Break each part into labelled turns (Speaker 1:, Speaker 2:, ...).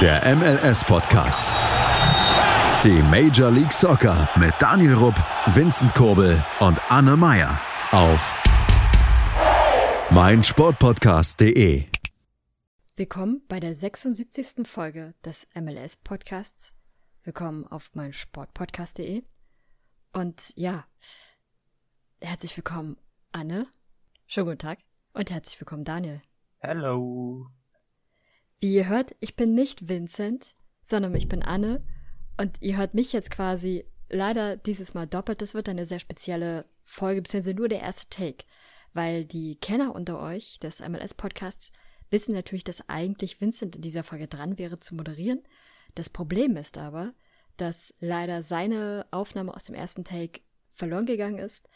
Speaker 1: Der MLS-Podcast. Die Major League Soccer mit Daniel Rupp, Vincent Kurbel und Anne Meyer auf meinsportpodcast.de.
Speaker 2: Willkommen bei der 76. Folge des MLS-Podcasts. Willkommen auf meinsportpodcast.de. Und ja, herzlich willkommen, Anne. Schönen guten Tag. Und herzlich willkommen, Daniel.
Speaker 3: Hallo.
Speaker 2: Wie ihr hört, ich bin nicht Vincent, sondern ich bin Anne. Und ihr hört mich jetzt quasi leider dieses Mal doppelt. Das wird eine sehr spezielle Folge, beziehungsweise nur der erste Take. Weil die Kenner unter euch des MLS-Podcasts wissen natürlich, dass eigentlich Vincent in dieser Folge dran wäre zu moderieren. Das Problem ist aber, dass leider seine Aufnahme aus dem ersten Take verloren gegangen ist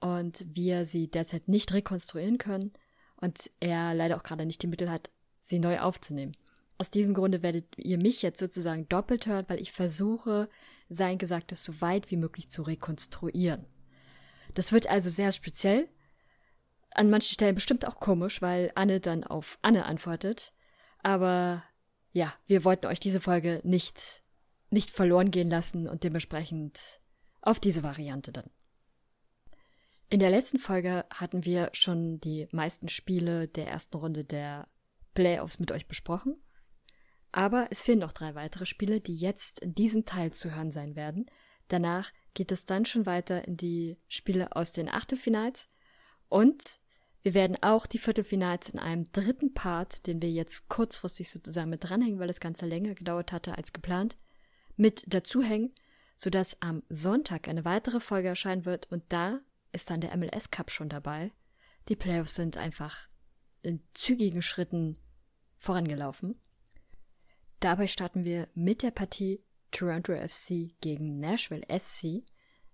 Speaker 2: und wir sie derzeit nicht rekonstruieren können und er leider auch gerade nicht die Mittel hat, sie neu aufzunehmen. Aus diesem Grunde werdet ihr mich jetzt sozusagen doppelt hören, weil ich versuche, sein Gesagtes so weit wie möglich zu rekonstruieren. Das wird also sehr speziell, an manchen Stellen bestimmt auch komisch, weil Anne dann auf Anne antwortet. Aber ja, wir wollten euch diese Folge nicht, nicht verloren gehen lassen und dementsprechend auf diese Variante dann. In der letzten Folge hatten wir schon die meisten Spiele der ersten Runde der Playoffs mit euch besprochen. Aber es fehlen noch drei weitere Spiele, die jetzt in diesem Teil zu hören sein werden. Danach geht es dann schon weiter in die Spiele aus den Achtelfinals und wir werden auch die Viertelfinals in einem dritten Part, den wir jetzt kurzfristig sozusagen mit dranhängen, weil das Ganze länger gedauert hatte als geplant, mit dazuhängen, sodass am Sonntag eine weitere Folge erscheinen wird und da ist dann der MLS Cup schon dabei. Die Playoffs sind einfach in zügigen Schritten vorangelaufen. Dabei starten wir mit der Partie Toronto FC gegen Nashville SC.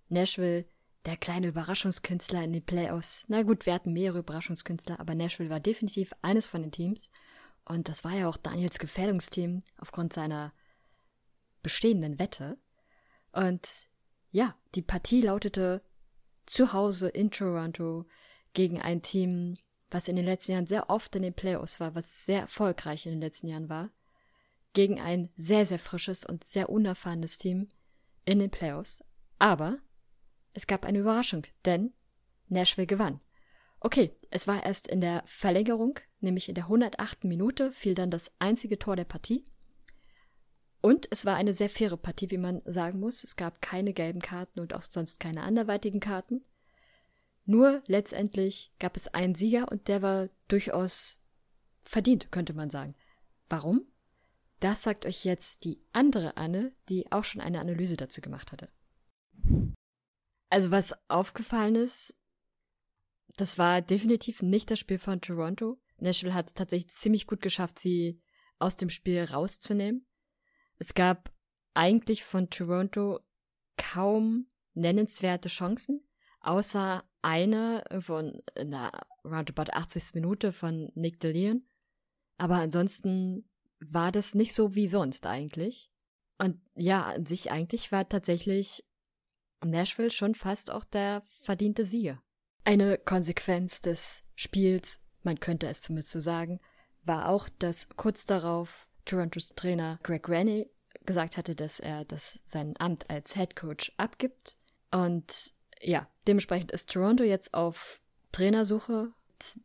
Speaker 2: Nashville, der kleine Überraschungskünstler in den Playoffs. Na gut, wir hatten mehrere Überraschungskünstler, aber Nashville war definitiv eines von den Teams. Und das war ja auch Daniels Gefährdungsteam aufgrund seiner bestehenden Wette. Und ja, die Partie lautete zu Hause in Toronto gegen ein Team, was in den letzten Jahren sehr oft in den Playoffs war, was sehr erfolgreich in den letzten Jahren war, gegen ein sehr, sehr frisches und sehr unerfahrenes Team in den Playoffs. Aber es gab eine Überraschung, denn Nashville gewann. Okay, es war erst in der Verlängerung, nämlich in der 108. Minute, fiel dann das einzige Tor der Partie. Und es war eine sehr faire Partie, wie man sagen muss. Es gab keine gelben Karten und auch sonst keine anderweitigen Karten. Nur letztendlich gab es einen Sieger und der war durchaus verdient, könnte man sagen. Warum? Das sagt euch jetzt die andere Anne, die auch schon eine Analyse dazu gemacht hatte. Also was aufgefallen ist, das war definitiv nicht das Spiel von Toronto. Nashville hat es tatsächlich ziemlich gut geschafft, sie aus dem Spiel rauszunehmen. Es gab eigentlich von Toronto kaum nennenswerte Chancen, außer eine von einer roundabout 80. Minute von Nick DeLeon. Aber ansonsten war das nicht so wie sonst eigentlich. Und ja, an sich eigentlich war tatsächlich Nashville schon fast auch der verdiente Sieger. Eine Konsequenz des Spiels, man könnte es zumindest so sagen, war auch, dass kurz darauf Torontos Trainer Greg Rennie gesagt hatte, dass er das sein Amt als Head Coach abgibt. Und ja, dementsprechend ist Toronto jetzt auf Trainersuche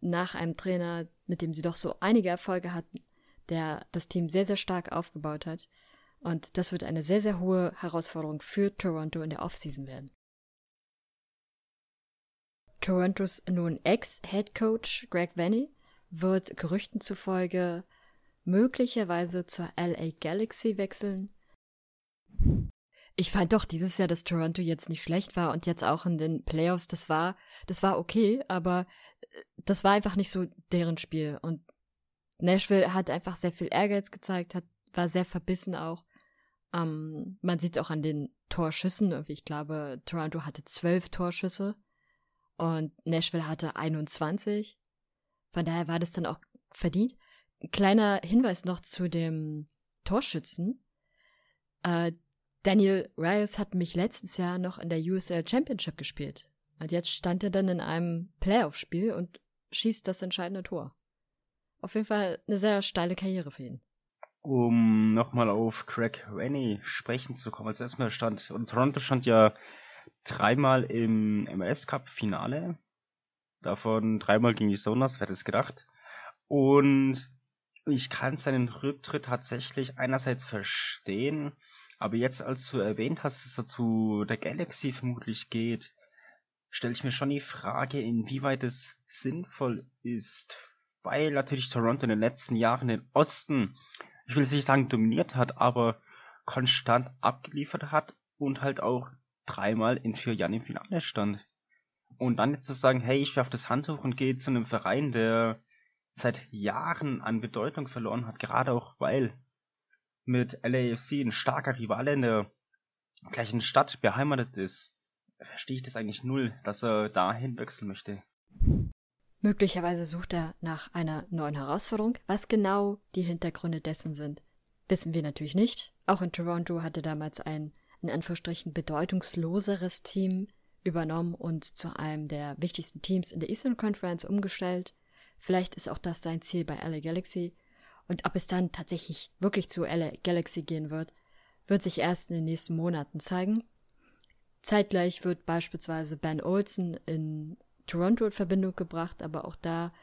Speaker 2: nach einem Trainer, mit dem sie doch so einige Erfolge hatten, der das Team sehr, sehr stark aufgebaut hat. Und das wird eine sehr, sehr hohe Herausforderung für Toronto in der Offseason werden. Torontos nun Ex-Head Coach Greg Vanny wird Gerüchten zufolge möglicherweise zur LA Galaxy wechseln. Ich fand doch dieses Jahr, dass Toronto jetzt nicht schlecht war und jetzt auch in den Playoffs, das war, das war okay, aber äh, das war einfach nicht so deren Spiel. Und Nashville hat einfach sehr viel Ehrgeiz gezeigt, hat, war sehr verbissen auch. Ähm, man sieht es auch an den Torschüssen. Ich glaube, Toronto hatte zwölf Torschüsse und Nashville hatte 21. Von daher war das dann auch verdient. Kleiner Hinweis noch zu dem Torschützen. Äh, Daniel Reyes hat mich letztes Jahr noch in der USL Championship gespielt. Und jetzt stand er dann in einem Playoff-Spiel und schießt das entscheidende Tor. Auf jeden Fall eine sehr steile Karriere für ihn.
Speaker 3: um nochmal auf Craig Rennie sprechen zu kommen. Als erstmal stand, und Toronto stand ja dreimal im MLS Cup Finale. Davon dreimal gegen die Sonas, wer hätte es gedacht. Und ich kann seinen Rücktritt tatsächlich einerseits verstehen, aber jetzt, als du erwähnt hast, dass er zu der Galaxy vermutlich geht, stelle ich mir schon die Frage, inwieweit es sinnvoll ist, weil natürlich Toronto in den letzten Jahren den Osten ich will nicht sagen dominiert hat, aber konstant abgeliefert hat und halt auch dreimal in vier Jahren im Finale stand. Und dann jetzt zu sagen, hey, ich werfe das Handtuch und gehe zu einem Verein, der seit Jahren an Bedeutung verloren hat, gerade auch weil mit LAFC ein starker Rivale in der gleichen Stadt beheimatet ist, verstehe ich das eigentlich null, dass er dahin wechseln möchte.
Speaker 2: Möglicherweise sucht er nach einer neuen Herausforderung. Was genau die Hintergründe dessen sind, wissen wir natürlich nicht. Auch in Toronto hatte damals ein in Anführungsstrichen bedeutungsloseres Team übernommen und zu einem der wichtigsten Teams in der Eastern Conference umgestellt. Vielleicht ist auch das sein Ziel bei LA Galaxy. Und ob es dann tatsächlich wirklich zu LA Galaxy gehen wird, wird sich erst in den nächsten Monaten zeigen. Zeitgleich wird beispielsweise Ben Olsen in Toronto in Verbindung gebracht, aber auch da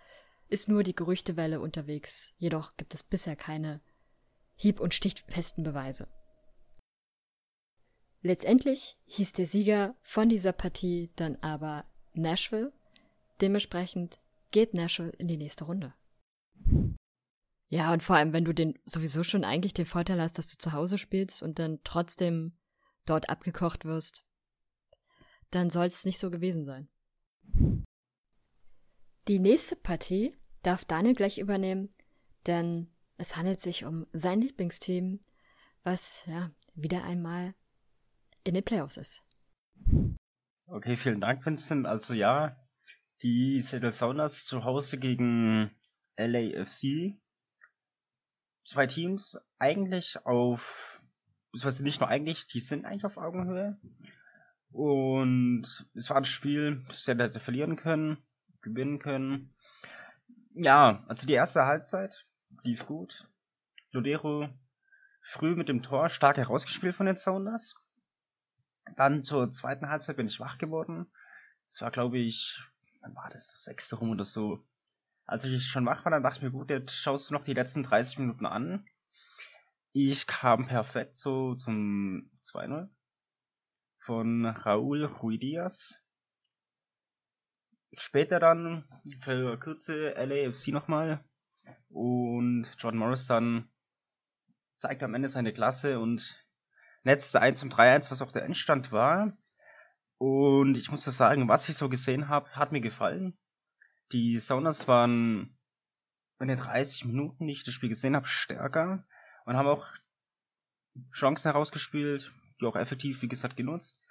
Speaker 2: ist nur die Gerüchtewelle unterwegs. Jedoch gibt es bisher keine hieb- und stichfesten Beweise. Letztendlich hieß der Sieger von dieser Partie dann aber Nashville. Dementsprechend geht Nashville in die nächste Runde. Ja, und vor allem, wenn du den sowieso schon eigentlich den Vorteil hast, dass du zu Hause spielst und dann trotzdem dort abgekocht wirst, dann soll es nicht so gewesen sein. Die nächste Partie darf Daniel gleich übernehmen, denn es handelt sich um sein Lieblingsteam, was ja wieder einmal in den Playoffs ist.
Speaker 3: Okay, vielen Dank, Vincent. Also ja, die Seattle Sounders zu Hause gegen LAFC. Zwei Teams eigentlich auf, beziehungsweise nicht nur eigentlich, die sind eigentlich auf Augenhöhe. Und es war ein Spiel, das sie hätte verlieren können gewinnen können. Ja, also die erste Halbzeit lief gut. Lodero früh mit dem Tor stark herausgespielt von den Sounders. Dann zur zweiten Halbzeit bin ich wach geworden. Es war, glaube ich, wann war das? Das sechste rum oder so. Als ich schon wach war, dann dachte ich mir, gut, jetzt schaust du noch die letzten 30 Minuten an. Ich kam perfekt so zum 2-0 von Raúl Ruidias. Später dann für Kürze LAFC nochmal und John Morris dann zeigt am Ende seine Klasse und netzte 1 zum 3-1, was auch der Endstand war. Und ich muss das sagen, was ich so gesehen habe, hat mir gefallen. Die Sounders waren in den 30 Minuten, die ich das Spiel gesehen habe, stärker und haben auch Chancen herausgespielt, die auch effektiv, wie gesagt, genutzt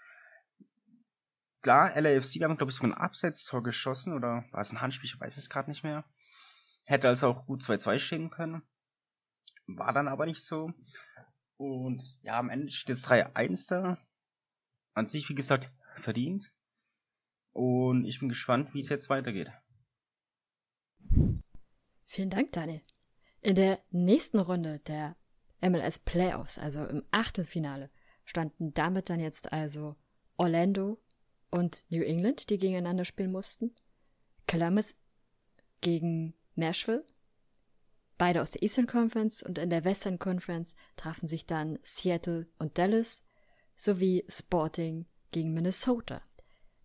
Speaker 3: klar, LAFC haben, glaube ich, sogar ein Abseitstor geschossen oder war es ein Handspiel, ich weiß es gerade nicht mehr. Hätte also auch gut 2-2 stehen können. War dann aber nicht so. Und ja, am Ende steht es 3-1 da. An sich, wie gesagt, verdient. Und ich bin gespannt, wie es jetzt weitergeht.
Speaker 2: Vielen Dank, Daniel. In der nächsten Runde der MLS Playoffs, also im Achtelfinale, standen damit dann jetzt also Orlando und New England, die gegeneinander spielen mussten. Columbus gegen Nashville. Beide aus der Eastern Conference und in der Western Conference trafen sich dann Seattle und Dallas sowie Sporting gegen Minnesota.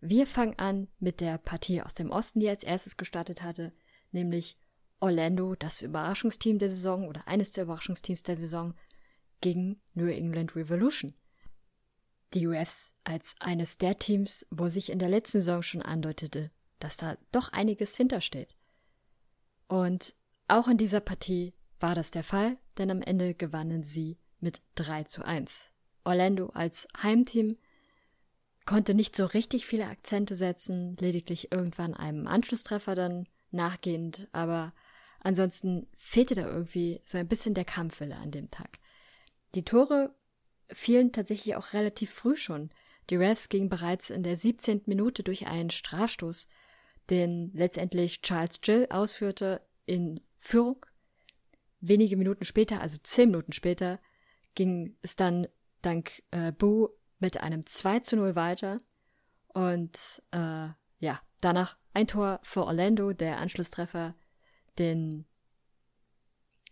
Speaker 2: Wir fangen an mit der Partie aus dem Osten, die als erstes gestartet hatte, nämlich Orlando, das Überraschungsteam der Saison oder eines der Überraschungsteams der Saison, gegen New England Revolution die UFs als eines der Teams, wo sich in der letzten Saison schon andeutete, dass da doch einiges hintersteht. Und auch in dieser Partie war das der Fall, denn am Ende gewannen sie mit 3 zu 1. Orlando als Heimteam konnte nicht so richtig viele Akzente setzen, lediglich irgendwann einem Anschlusstreffer dann nachgehend, aber ansonsten fehlte da irgendwie so ein bisschen der Kampfwille an dem Tag. Die Tore fielen tatsächlich auch relativ früh schon. Die Refs gingen bereits in der 17. Minute durch einen Strafstoß, den letztendlich Charles Gill ausführte, in Führung. wenige Minuten später, also zehn Minuten später, ging es dann dank äh, Boo mit einem 2 zu 0 weiter. Und äh, ja, danach ein Tor für Orlando, der Anschlusstreffer, den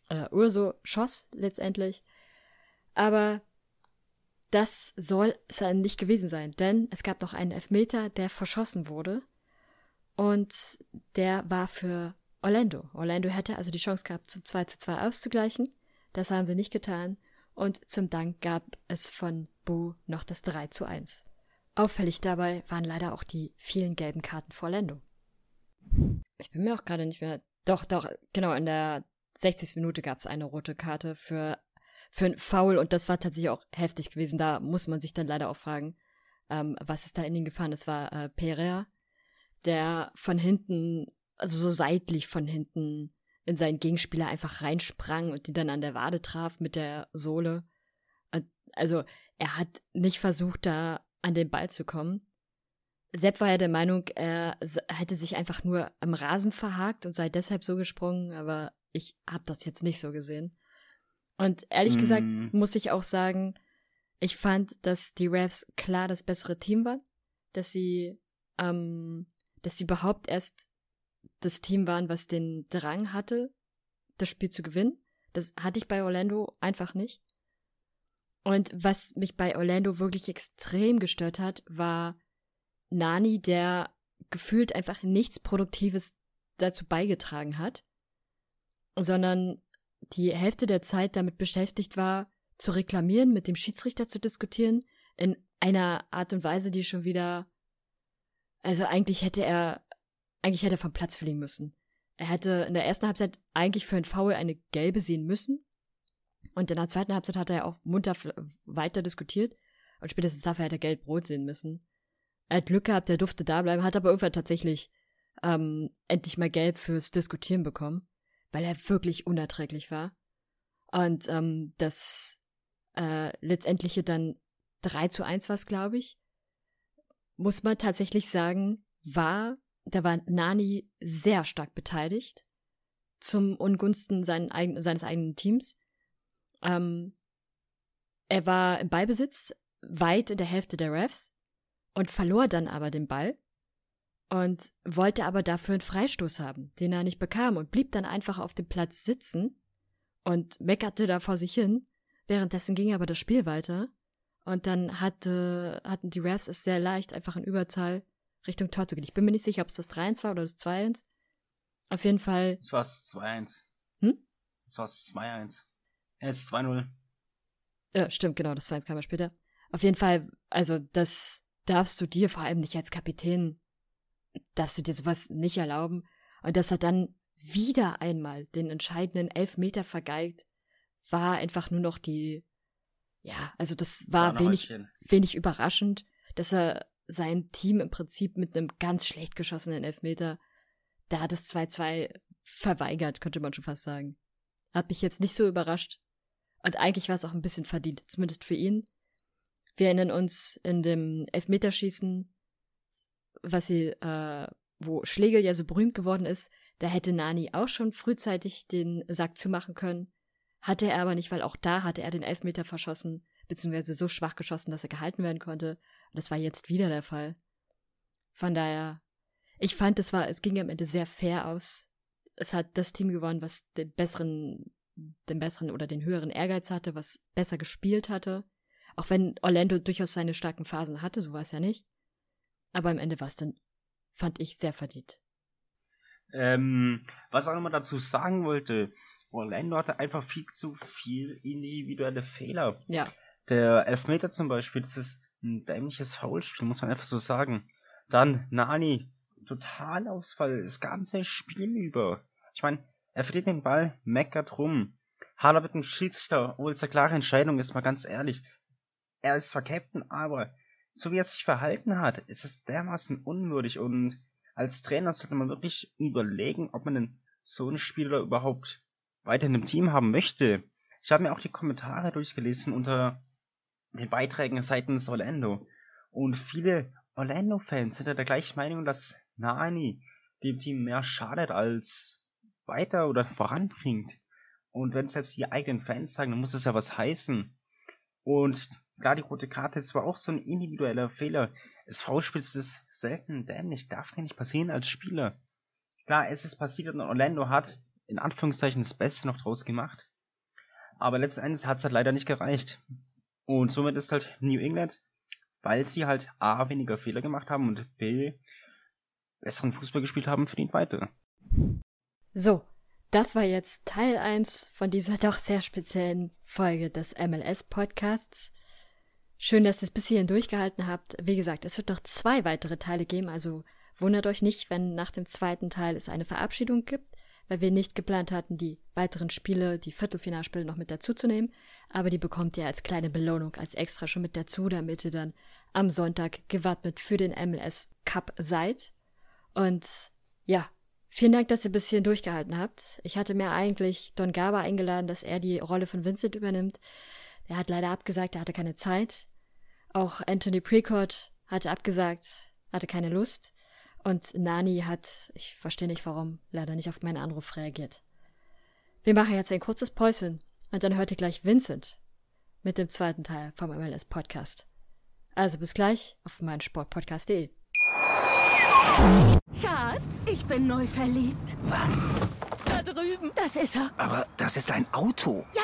Speaker 2: äh, Urso schoss letztendlich. Aber das soll es nicht gewesen sein, denn es gab noch einen Elfmeter, der verschossen wurde. Und der war für Orlando. Orlando hätte also die Chance gehabt, zum 2 zu 2 auszugleichen. Das haben sie nicht getan. Und zum Dank gab es von Boo noch das 3 zu 1. Auffällig dabei waren leider auch die vielen gelben Karten für Orlando. Ich bin mir auch gerade nicht mehr. Doch, doch, genau, in der 60. Minute gab es eine rote Karte für für ein Foul und das war tatsächlich auch heftig gewesen. Da muss man sich dann leider auch fragen, ähm, was ist da in ihn gefahren? Das war äh, Pereira, der von hinten, also so seitlich von hinten in seinen Gegenspieler einfach reinsprang und die dann an der Wade traf mit der Sohle. Also er hat nicht versucht, da an den Ball zu kommen. Sepp war ja der Meinung, er hätte sich einfach nur am Rasen verhakt und sei deshalb so gesprungen, aber ich habe das jetzt nicht so gesehen. Und ehrlich mm. gesagt muss ich auch sagen, ich fand, dass die Refs klar das bessere Team waren, dass sie, ähm, dass sie überhaupt erst das Team waren, was den Drang hatte, das Spiel zu gewinnen. Das hatte ich bei Orlando einfach nicht. Und was mich bei Orlando wirklich extrem gestört hat, war Nani, der gefühlt einfach nichts Produktives dazu beigetragen hat, sondern die Hälfte der Zeit damit beschäftigt war, zu reklamieren, mit dem Schiedsrichter zu diskutieren, in einer Art und Weise, die schon wieder, also eigentlich hätte er, eigentlich hätte er vom Platz fliegen müssen. Er hätte in der ersten Halbzeit eigentlich für ein Foul eine gelbe sehen müssen. Und in der zweiten Halbzeit hat er ja auch munter weiter diskutiert. Und spätestens dafür hätte er gelb-rot sehen müssen. Er hat Glück gehabt, der durfte da bleiben, hat aber irgendwann tatsächlich ähm, endlich mal gelb fürs Diskutieren bekommen weil er wirklich unerträglich war. Und ähm, das äh, letztendliche dann 3 zu 1 war es, glaube ich, muss man tatsächlich sagen, war, da war Nani sehr stark beteiligt zum Ungunsten sein, seines eigenen Teams. Ähm, er war im Ballbesitz weit in der Hälfte der Refs und verlor dann aber den Ball und wollte aber dafür einen Freistoß haben, den er nicht bekam und blieb dann einfach auf dem Platz sitzen und meckerte da vor sich hin. Währenddessen ging aber das Spiel weiter und dann hatte, hatten die Refs es sehr leicht, einfach in Überzahl Richtung Tor zu gehen. Ich bin mir nicht sicher, ob es das 3-1 war oder das 2-1. Auf jeden Fall.
Speaker 3: Es war das 2-1.
Speaker 2: Hm?
Speaker 3: Es war das 2-1. Es ist 2-0.
Speaker 2: Ja, stimmt, genau, das 2-1 kam ja später. Auf jeden Fall, also das darfst du dir vor allem nicht als Kapitän darfst du dir sowas nicht erlauben. Und dass er dann wieder einmal den entscheidenden Elfmeter vergeigt, war einfach nur noch die, ja, also das war wenig, wenig überraschend, dass er sein Team im Prinzip mit einem ganz schlecht geschossenen Elfmeter, da hat es 2-2 verweigert, könnte man schon fast sagen. Hat mich jetzt nicht so überrascht. Und eigentlich war es auch ein bisschen verdient, zumindest für ihn. Wir erinnern uns in dem Elfmeterschießen was sie, äh, wo Schlegel ja so berühmt geworden ist, da hätte Nani auch schon frühzeitig den Sack zumachen können. Hatte er aber nicht, weil auch da hatte er den Elfmeter verschossen, beziehungsweise so schwach geschossen, dass er gehalten werden konnte. Und das war jetzt wieder der Fall. Von daher, ich fand, es war, es ging am Ende sehr fair aus. Es hat das Team gewonnen, was den besseren, den besseren oder den höheren Ehrgeiz hatte, was besser gespielt hatte. Auch wenn Orlando durchaus seine starken Phasen hatte, so war es ja nicht. Aber am Ende war es dann, fand ich, sehr verdient.
Speaker 3: Ähm, was auch immer dazu sagen wollte, Orlando hatte einfach viel zu viel individuelle Fehler.
Speaker 2: Ja.
Speaker 3: Der Elfmeter zum Beispiel, das ist ein dämliches Foulspiel, muss man einfach so sagen. Dann Nani, Totalausfall, das ganze Spiel über. Ich meine, er verdient den Ball, meckert rum. Hader mit dem Schiedsrichter, obwohl es eine klare Entscheidung ist, mal ganz ehrlich. Er ist zwar Captain, aber so wie er sich verhalten hat, ist es dermaßen unwürdig und als Trainer sollte man wirklich überlegen, ob man denn so einen Spieler überhaupt weiter in dem Team haben möchte. Ich habe mir auch die Kommentare durchgelesen unter den Beiträgen seitens Orlando und viele Orlando-Fans sind ja der gleichen Meinung, dass Nani dem Team mehr schadet als weiter oder voranbringt. Und wenn selbst die eigenen Fans sagen, dann muss es ja was heißen. Und klar, die rote Karte ist zwar auch so ein individueller Fehler. Es V-Spitzt ist selten dämlich, darf dir nicht passieren als Spieler. Klar, es ist passiert und Orlando hat in Anführungszeichen das Beste noch draus gemacht. Aber letzten Endes hat es halt leider nicht gereicht. Und somit ist halt New England, weil sie halt A weniger Fehler gemacht haben und B besseren Fußball gespielt haben, verdient weiter.
Speaker 2: So, das war jetzt Teil 1 von dieser doch sehr speziellen Folge des MLS-Podcasts. Schön, dass ihr es bis hierhin durchgehalten habt. Wie gesagt, es wird noch zwei weitere Teile geben, also wundert euch nicht, wenn nach dem zweiten Teil es eine Verabschiedung gibt, weil wir nicht geplant hatten, die weiteren Spiele, die Viertelfinalspiele noch mit dazuzunehmen, aber die bekommt ihr als kleine Belohnung, als extra schon mit dazu, damit ihr dann am Sonntag gewappnet für den MLS Cup seid. Und ja, vielen Dank, dass ihr bis hierhin durchgehalten habt. Ich hatte mir eigentlich Don Gaba eingeladen, dass er die Rolle von Vincent übernimmt. Er hat leider abgesagt, er hatte keine Zeit. Auch Anthony Precourt hatte abgesagt, hatte keine Lust. Und Nani hat, ich verstehe nicht warum, leider nicht auf meinen Anruf reagiert. Wir machen jetzt ein kurzes Päuschen und dann hört ihr gleich Vincent mit dem zweiten Teil vom MLS Podcast. Also bis gleich auf meinsportpodcast.de.
Speaker 4: Schatz, ich bin neu verliebt.
Speaker 5: Was?
Speaker 4: Da drüben. Das ist er.
Speaker 5: Aber das ist ein Auto.
Speaker 4: Ja,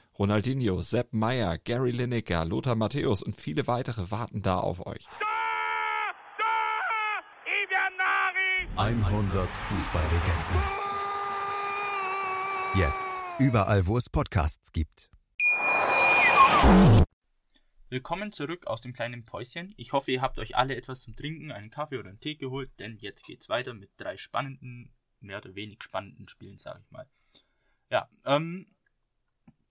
Speaker 6: Ronaldinho, Sepp Meyer, Gary Lineker, Lothar Matthäus und viele weitere warten da auf euch.
Speaker 1: 100 Fußballlegenden. Jetzt überall, wo es Podcasts gibt.
Speaker 7: Willkommen zurück aus dem kleinen Päuschen. Ich hoffe, ihr habt euch alle etwas zum Trinken, einen Kaffee oder einen Tee geholt, denn jetzt geht's weiter mit drei spannenden, mehr oder weniger spannenden Spielen, sage ich mal. Ja, ähm,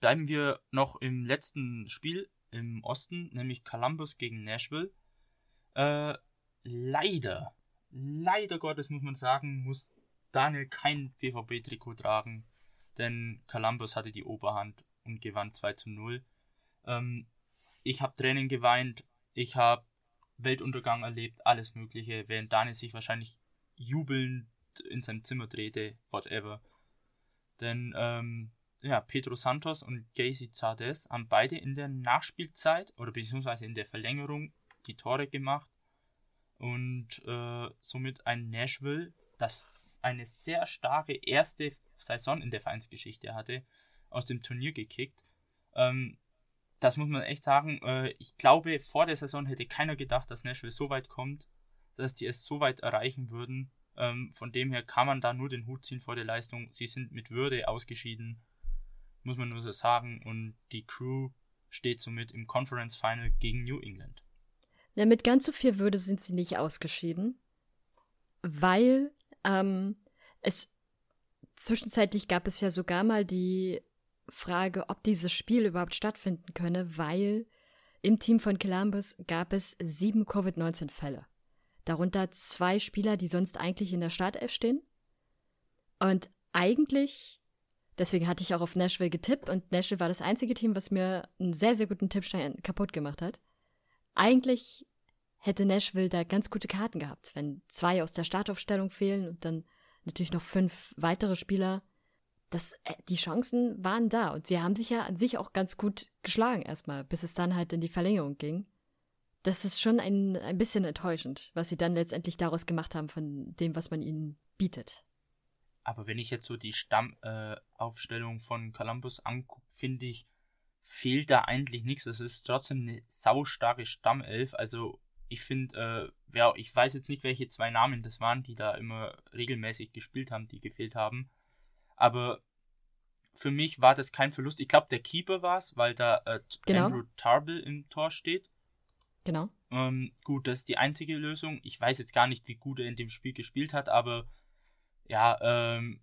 Speaker 7: bleiben wir noch im letzten Spiel im Osten, nämlich Columbus gegen Nashville. Äh, leider, leider Gottes muss man sagen, muss Daniel kein BVB-Trikot tragen, denn Columbus hatte die Oberhand und gewann 2 zu 0. Ähm, ich habe Tränen geweint, ich habe Weltuntergang erlebt, alles Mögliche, während Daniel sich wahrscheinlich jubelnd in sein Zimmer drehte, whatever. Denn ähm, ja, Pedro Santos und Casey Zardes haben beide in der Nachspielzeit oder beziehungsweise in der Verlängerung die Tore gemacht und äh, somit ein Nashville, das eine sehr starke erste Saison in der Vereinsgeschichte hatte, aus dem Turnier gekickt. Ähm, das muss man echt sagen. Äh, ich glaube, vor der Saison hätte keiner gedacht, dass Nashville so weit kommt, dass die es so weit erreichen würden. Ähm, von dem her kann man da nur den Hut ziehen vor der Leistung. Sie sind mit Würde ausgeschieden, muss man nur so sagen. Und die Crew steht somit im Conference Final gegen New England.
Speaker 2: Ja, mit ganz so viel Würde sind sie nicht ausgeschieden, weil ähm, es zwischenzeitlich gab es ja sogar mal die Frage, ob dieses Spiel überhaupt stattfinden könne, weil im Team von Columbus gab es sieben Covid-19-Fälle. Darunter zwei Spieler, die sonst eigentlich in der Startelf stehen. Und eigentlich, deswegen hatte ich auch auf Nashville getippt und Nashville war das einzige Team, was mir einen sehr, sehr guten Tippstein kaputt gemacht hat. Eigentlich hätte Nashville da ganz gute Karten gehabt, wenn zwei aus der Startaufstellung fehlen und dann natürlich noch fünf weitere Spieler. Das, äh, die Chancen waren da und sie haben sich ja an sich auch ganz gut geschlagen erstmal, bis es dann halt in die Verlängerung ging. Das ist schon ein, ein bisschen enttäuschend, was sie dann letztendlich daraus gemacht haben von dem, was man ihnen bietet.
Speaker 7: Aber wenn ich jetzt so die Stammaufstellung äh, von Columbus angucke, finde ich, fehlt da eigentlich nichts. Es ist trotzdem eine saustarke Stammelf. Also ich finde, äh, ja, ich weiß jetzt nicht, welche zwei Namen das waren, die da immer regelmäßig gespielt haben, die gefehlt haben. Aber für mich war das kein Verlust. Ich glaube, der Keeper war es, weil da äh, genau. Andrew Tarble im Tor steht.
Speaker 2: Genau.
Speaker 7: Ähm, gut, das ist die einzige Lösung. Ich weiß jetzt gar nicht, wie gut er in dem Spiel gespielt hat, aber ja, ähm,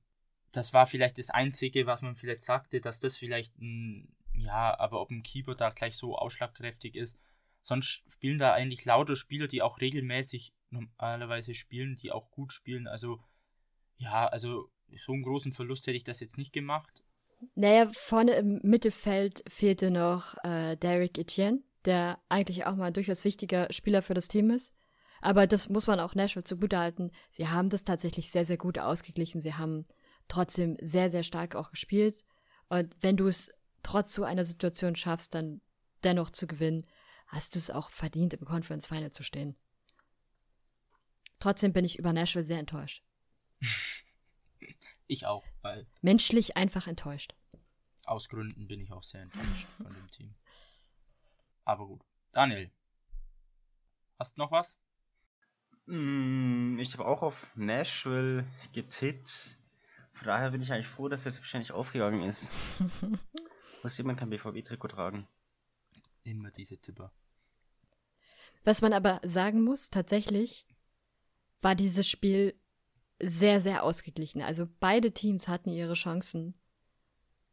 Speaker 7: das war vielleicht das Einzige, was man vielleicht sagte, dass das vielleicht ein ja, aber ob ein Keeper da gleich so ausschlagkräftig ist. Sonst spielen da eigentlich lauter Spieler, die auch regelmäßig normalerweise spielen, die auch gut spielen. Also, ja, also so einen großen Verlust hätte ich das jetzt nicht gemacht.
Speaker 2: Naja, vorne im Mittelfeld fehlte noch äh, Derek Etienne, der eigentlich auch mal ein durchaus wichtiger Spieler für das Team ist. Aber das muss man auch Nashville zugutehalten. Sie haben das tatsächlich sehr, sehr gut ausgeglichen. Sie haben trotzdem sehr, sehr stark auch gespielt. Und wenn du es trotz so einer Situation schaffst, dann dennoch zu gewinnen, hast du es auch verdient, im Conference Final zu stehen. Trotzdem bin ich über Nashville sehr enttäuscht.
Speaker 7: ich auch, weil.
Speaker 2: Menschlich einfach enttäuscht.
Speaker 7: Aus Gründen bin ich auch sehr enttäuscht von dem Team. Aber gut. Daniel. Hast du noch was?
Speaker 3: Mm, ich habe auch auf Nashville getippt. Von daher bin ich eigentlich froh, dass das wahrscheinlich aufgegangen ist. Was jemand kann BVB-Trikot tragen.
Speaker 7: Immer diese Tipper.
Speaker 2: Was man aber sagen muss, tatsächlich war dieses Spiel sehr, sehr ausgeglichen. Also beide Teams hatten ihre Chancen.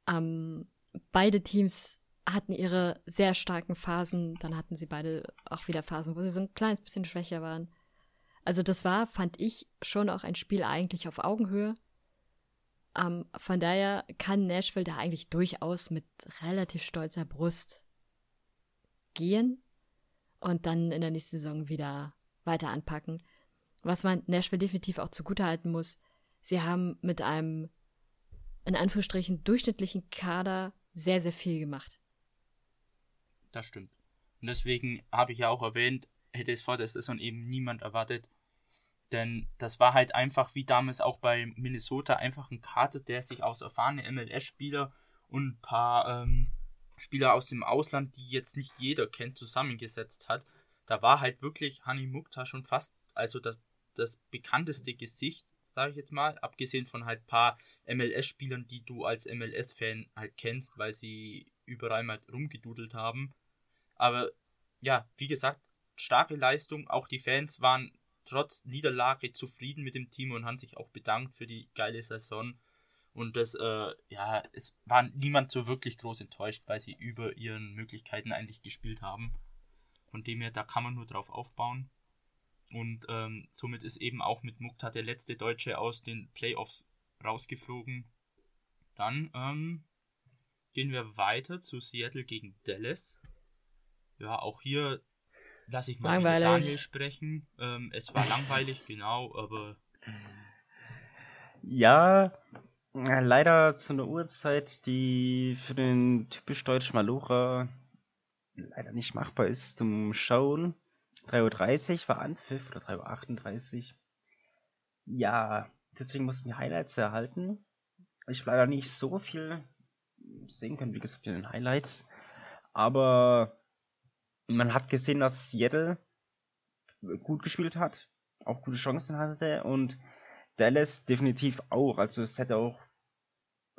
Speaker 2: Ähm, beide Teams hatten ihre sehr starken Phasen. Dann hatten sie beide auch wieder Phasen, wo sie so ein kleines bisschen schwächer waren. Also das war, fand ich, schon auch ein Spiel eigentlich auf Augenhöhe. Ähm, von daher kann Nashville da eigentlich durchaus mit relativ stolzer Brust gehen und dann in der nächsten Saison wieder weiter anpacken. Was man Nashville definitiv auch zugutehalten muss, sie haben mit einem in Anführungsstrichen durchschnittlichen Kader sehr, sehr viel gemacht.
Speaker 7: Das stimmt. Und deswegen habe ich ja auch erwähnt, hätte es vor der Saison eben niemand erwartet, denn das war halt einfach wie damals auch bei Minnesota einfach ein Kater, der sich aus erfahrenen MLS-Spieler und ein paar ähm, Spieler aus dem Ausland, die jetzt nicht jeder kennt, zusammengesetzt hat. Da war halt wirklich Hani Mukta schon fast, also das, das bekannteste Gesicht, sage ich jetzt mal, abgesehen von halt paar MLS-Spielern, die du als MLS-Fan halt kennst, weil sie überall mal rumgedudelt haben. Aber ja, wie gesagt, starke Leistung. Auch die Fans waren trotz Niederlage zufrieden mit dem Team und haben sich auch bedankt für die geile Saison. Und das, äh, ja, es war niemand so wirklich groß enttäuscht, weil sie über ihren Möglichkeiten eigentlich gespielt haben. Von dem her, da kann man nur drauf aufbauen. Und ähm, somit ist eben auch mit Mukta der letzte Deutsche aus den Playoffs rausgeflogen. Dann ähm, gehen wir weiter zu Seattle gegen Dallas. Ja, auch hier lasse ich mal mit Daniel sprechen. Ähm, es war langweilig, genau, aber.
Speaker 3: Ja, leider zu einer Uhrzeit, die für den typisch deutschen Malocher leider nicht machbar ist zum Schauen. 3.30 Uhr war Anpfiff oder 3.38 Uhr. Ja, deswegen mussten die Highlights erhalten. Ich habe leider nicht so viel sehen können, wie gesagt, in den Highlights. Aber man hat gesehen, dass Seattle gut gespielt hat, auch gute Chancen hatte und Dallas definitiv auch. Also es hätte auch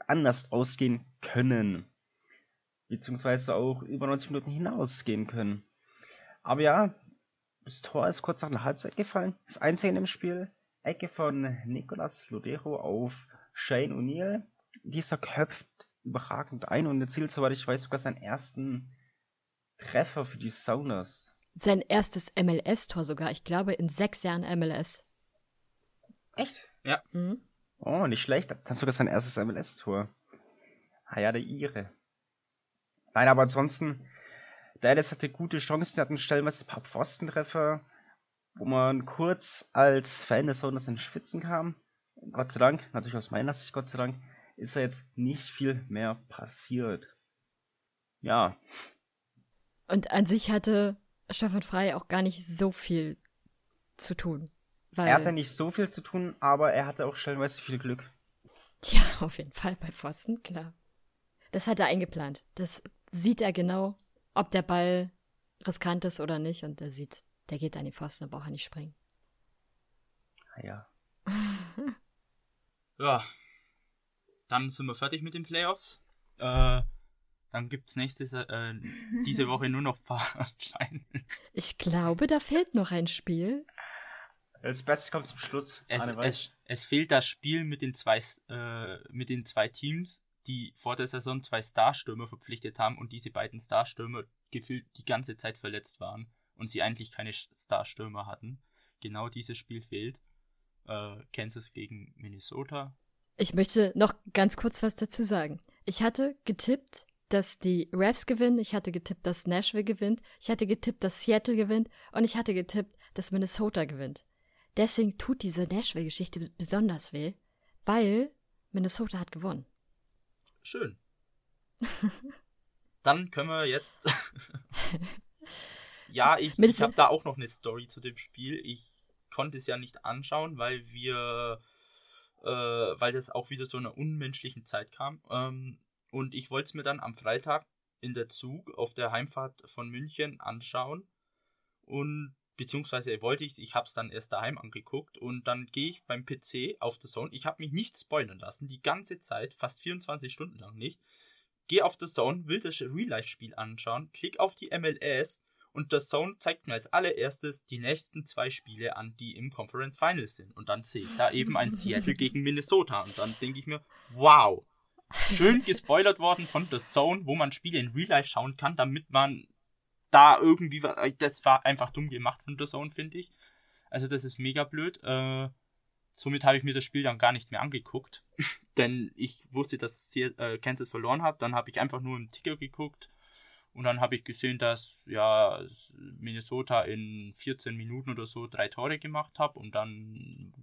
Speaker 3: anders ausgehen können. Beziehungsweise auch über 90 Minuten hinausgehen können. Aber ja, das Tor ist kurz nach der Halbzeit gefallen. Das einzige in dem Spiel. Ecke von Nicolas Lodero auf Shane O'Neill. Dieser köpft überragend ein und erzielt, soweit ich weiß, sogar seinen ersten Treffer für die Sounders.
Speaker 2: Sein erstes MLS-Tor sogar. Ich glaube, in sechs Jahren MLS.
Speaker 3: Echt?
Speaker 7: Ja.
Speaker 3: Mhm. Oh, nicht schlecht. Dann sogar sein erstes MLS-Tor. Ah ja, der Ire. Nein, aber ansonsten, Dallas hatte gute Chancen, hatten stellenweise ein paar Pfostentreffer, wo man kurz als Fan des Sounders in Schwitzen kam. Gott sei Dank, natürlich aus meiner Sicht, Gott sei Dank, ist da jetzt nicht viel mehr passiert. Ja,
Speaker 2: und an sich hatte Stefan Frei auch gar nicht so viel zu tun.
Speaker 3: er hatte nicht so viel zu tun, aber er hatte auch stellenweise viel Glück.
Speaker 2: Ja, auf jeden Fall bei Pfosten, klar. Das hat er eingeplant. Das sieht er genau, ob der Ball riskant ist oder nicht. Und er sieht, der geht an die Pfosten, da braucht er nicht springen.
Speaker 3: Ja.
Speaker 7: ja. Dann sind wir fertig mit den Playoffs. Äh, dann gibt es nächste, äh, diese Woche nur noch ein paar Finals.
Speaker 2: Ich glaube, da fehlt noch ein Spiel.
Speaker 3: Das Beste kommt zum Schluss.
Speaker 7: Es, es, es, fehlt das Spiel mit den zwei, äh, mit den zwei Teams, die vor der Saison zwei Starstürmer verpflichtet haben und diese beiden Starstürmer gefühlt die ganze Zeit verletzt waren und sie eigentlich keine Starstürmer hatten. Genau dieses Spiel fehlt. Äh, Kansas gegen Minnesota.
Speaker 2: Ich möchte noch ganz kurz was dazu sagen. Ich hatte getippt, dass die Refs gewinnen, ich hatte getippt, dass Nashville gewinnt, ich hatte getippt, dass Seattle gewinnt und ich hatte getippt, dass Minnesota gewinnt. Deswegen tut diese Nashville-Geschichte besonders weh, weil Minnesota hat gewonnen.
Speaker 7: Schön. Dann können wir jetzt. ja, ich, ich habe da auch noch eine Story zu dem Spiel. Ich konnte es ja nicht anschauen, weil wir, äh, weil das auch wieder so einer unmenschlichen Zeit kam. Ähm, und ich wollte es mir dann am Freitag in der Zug auf der Heimfahrt von München anschauen. Und beziehungsweise wollte ich, ich habe es dann erst daheim angeguckt und dann gehe ich beim PC auf der Zone. Ich habe mich nicht spoilern lassen, die ganze Zeit, fast 24 Stunden lang nicht. Gehe auf der Zone, will das Real-Life-Spiel anschauen, klick auf die MLS und der Zone zeigt mir als allererstes die nächsten zwei Spiele an, die im Conference Finals sind. Und dann sehe ich da eben ein Seattle gegen Minnesota und dann denke ich mir, wow, schön gespoilert worden von The Zone, wo man Spiele in Real Life schauen kann, damit man da irgendwie, das war einfach dumm gemacht von The Zone, finde ich. Also das ist mega blöd. Äh, somit habe ich mir das Spiel dann gar nicht mehr angeguckt, denn ich wusste, dass äh, Kansas verloren hat. Dann habe ich einfach nur im Ticker geguckt und dann habe ich gesehen, dass ja Minnesota in 14 Minuten oder so drei Tore gemacht hat und dann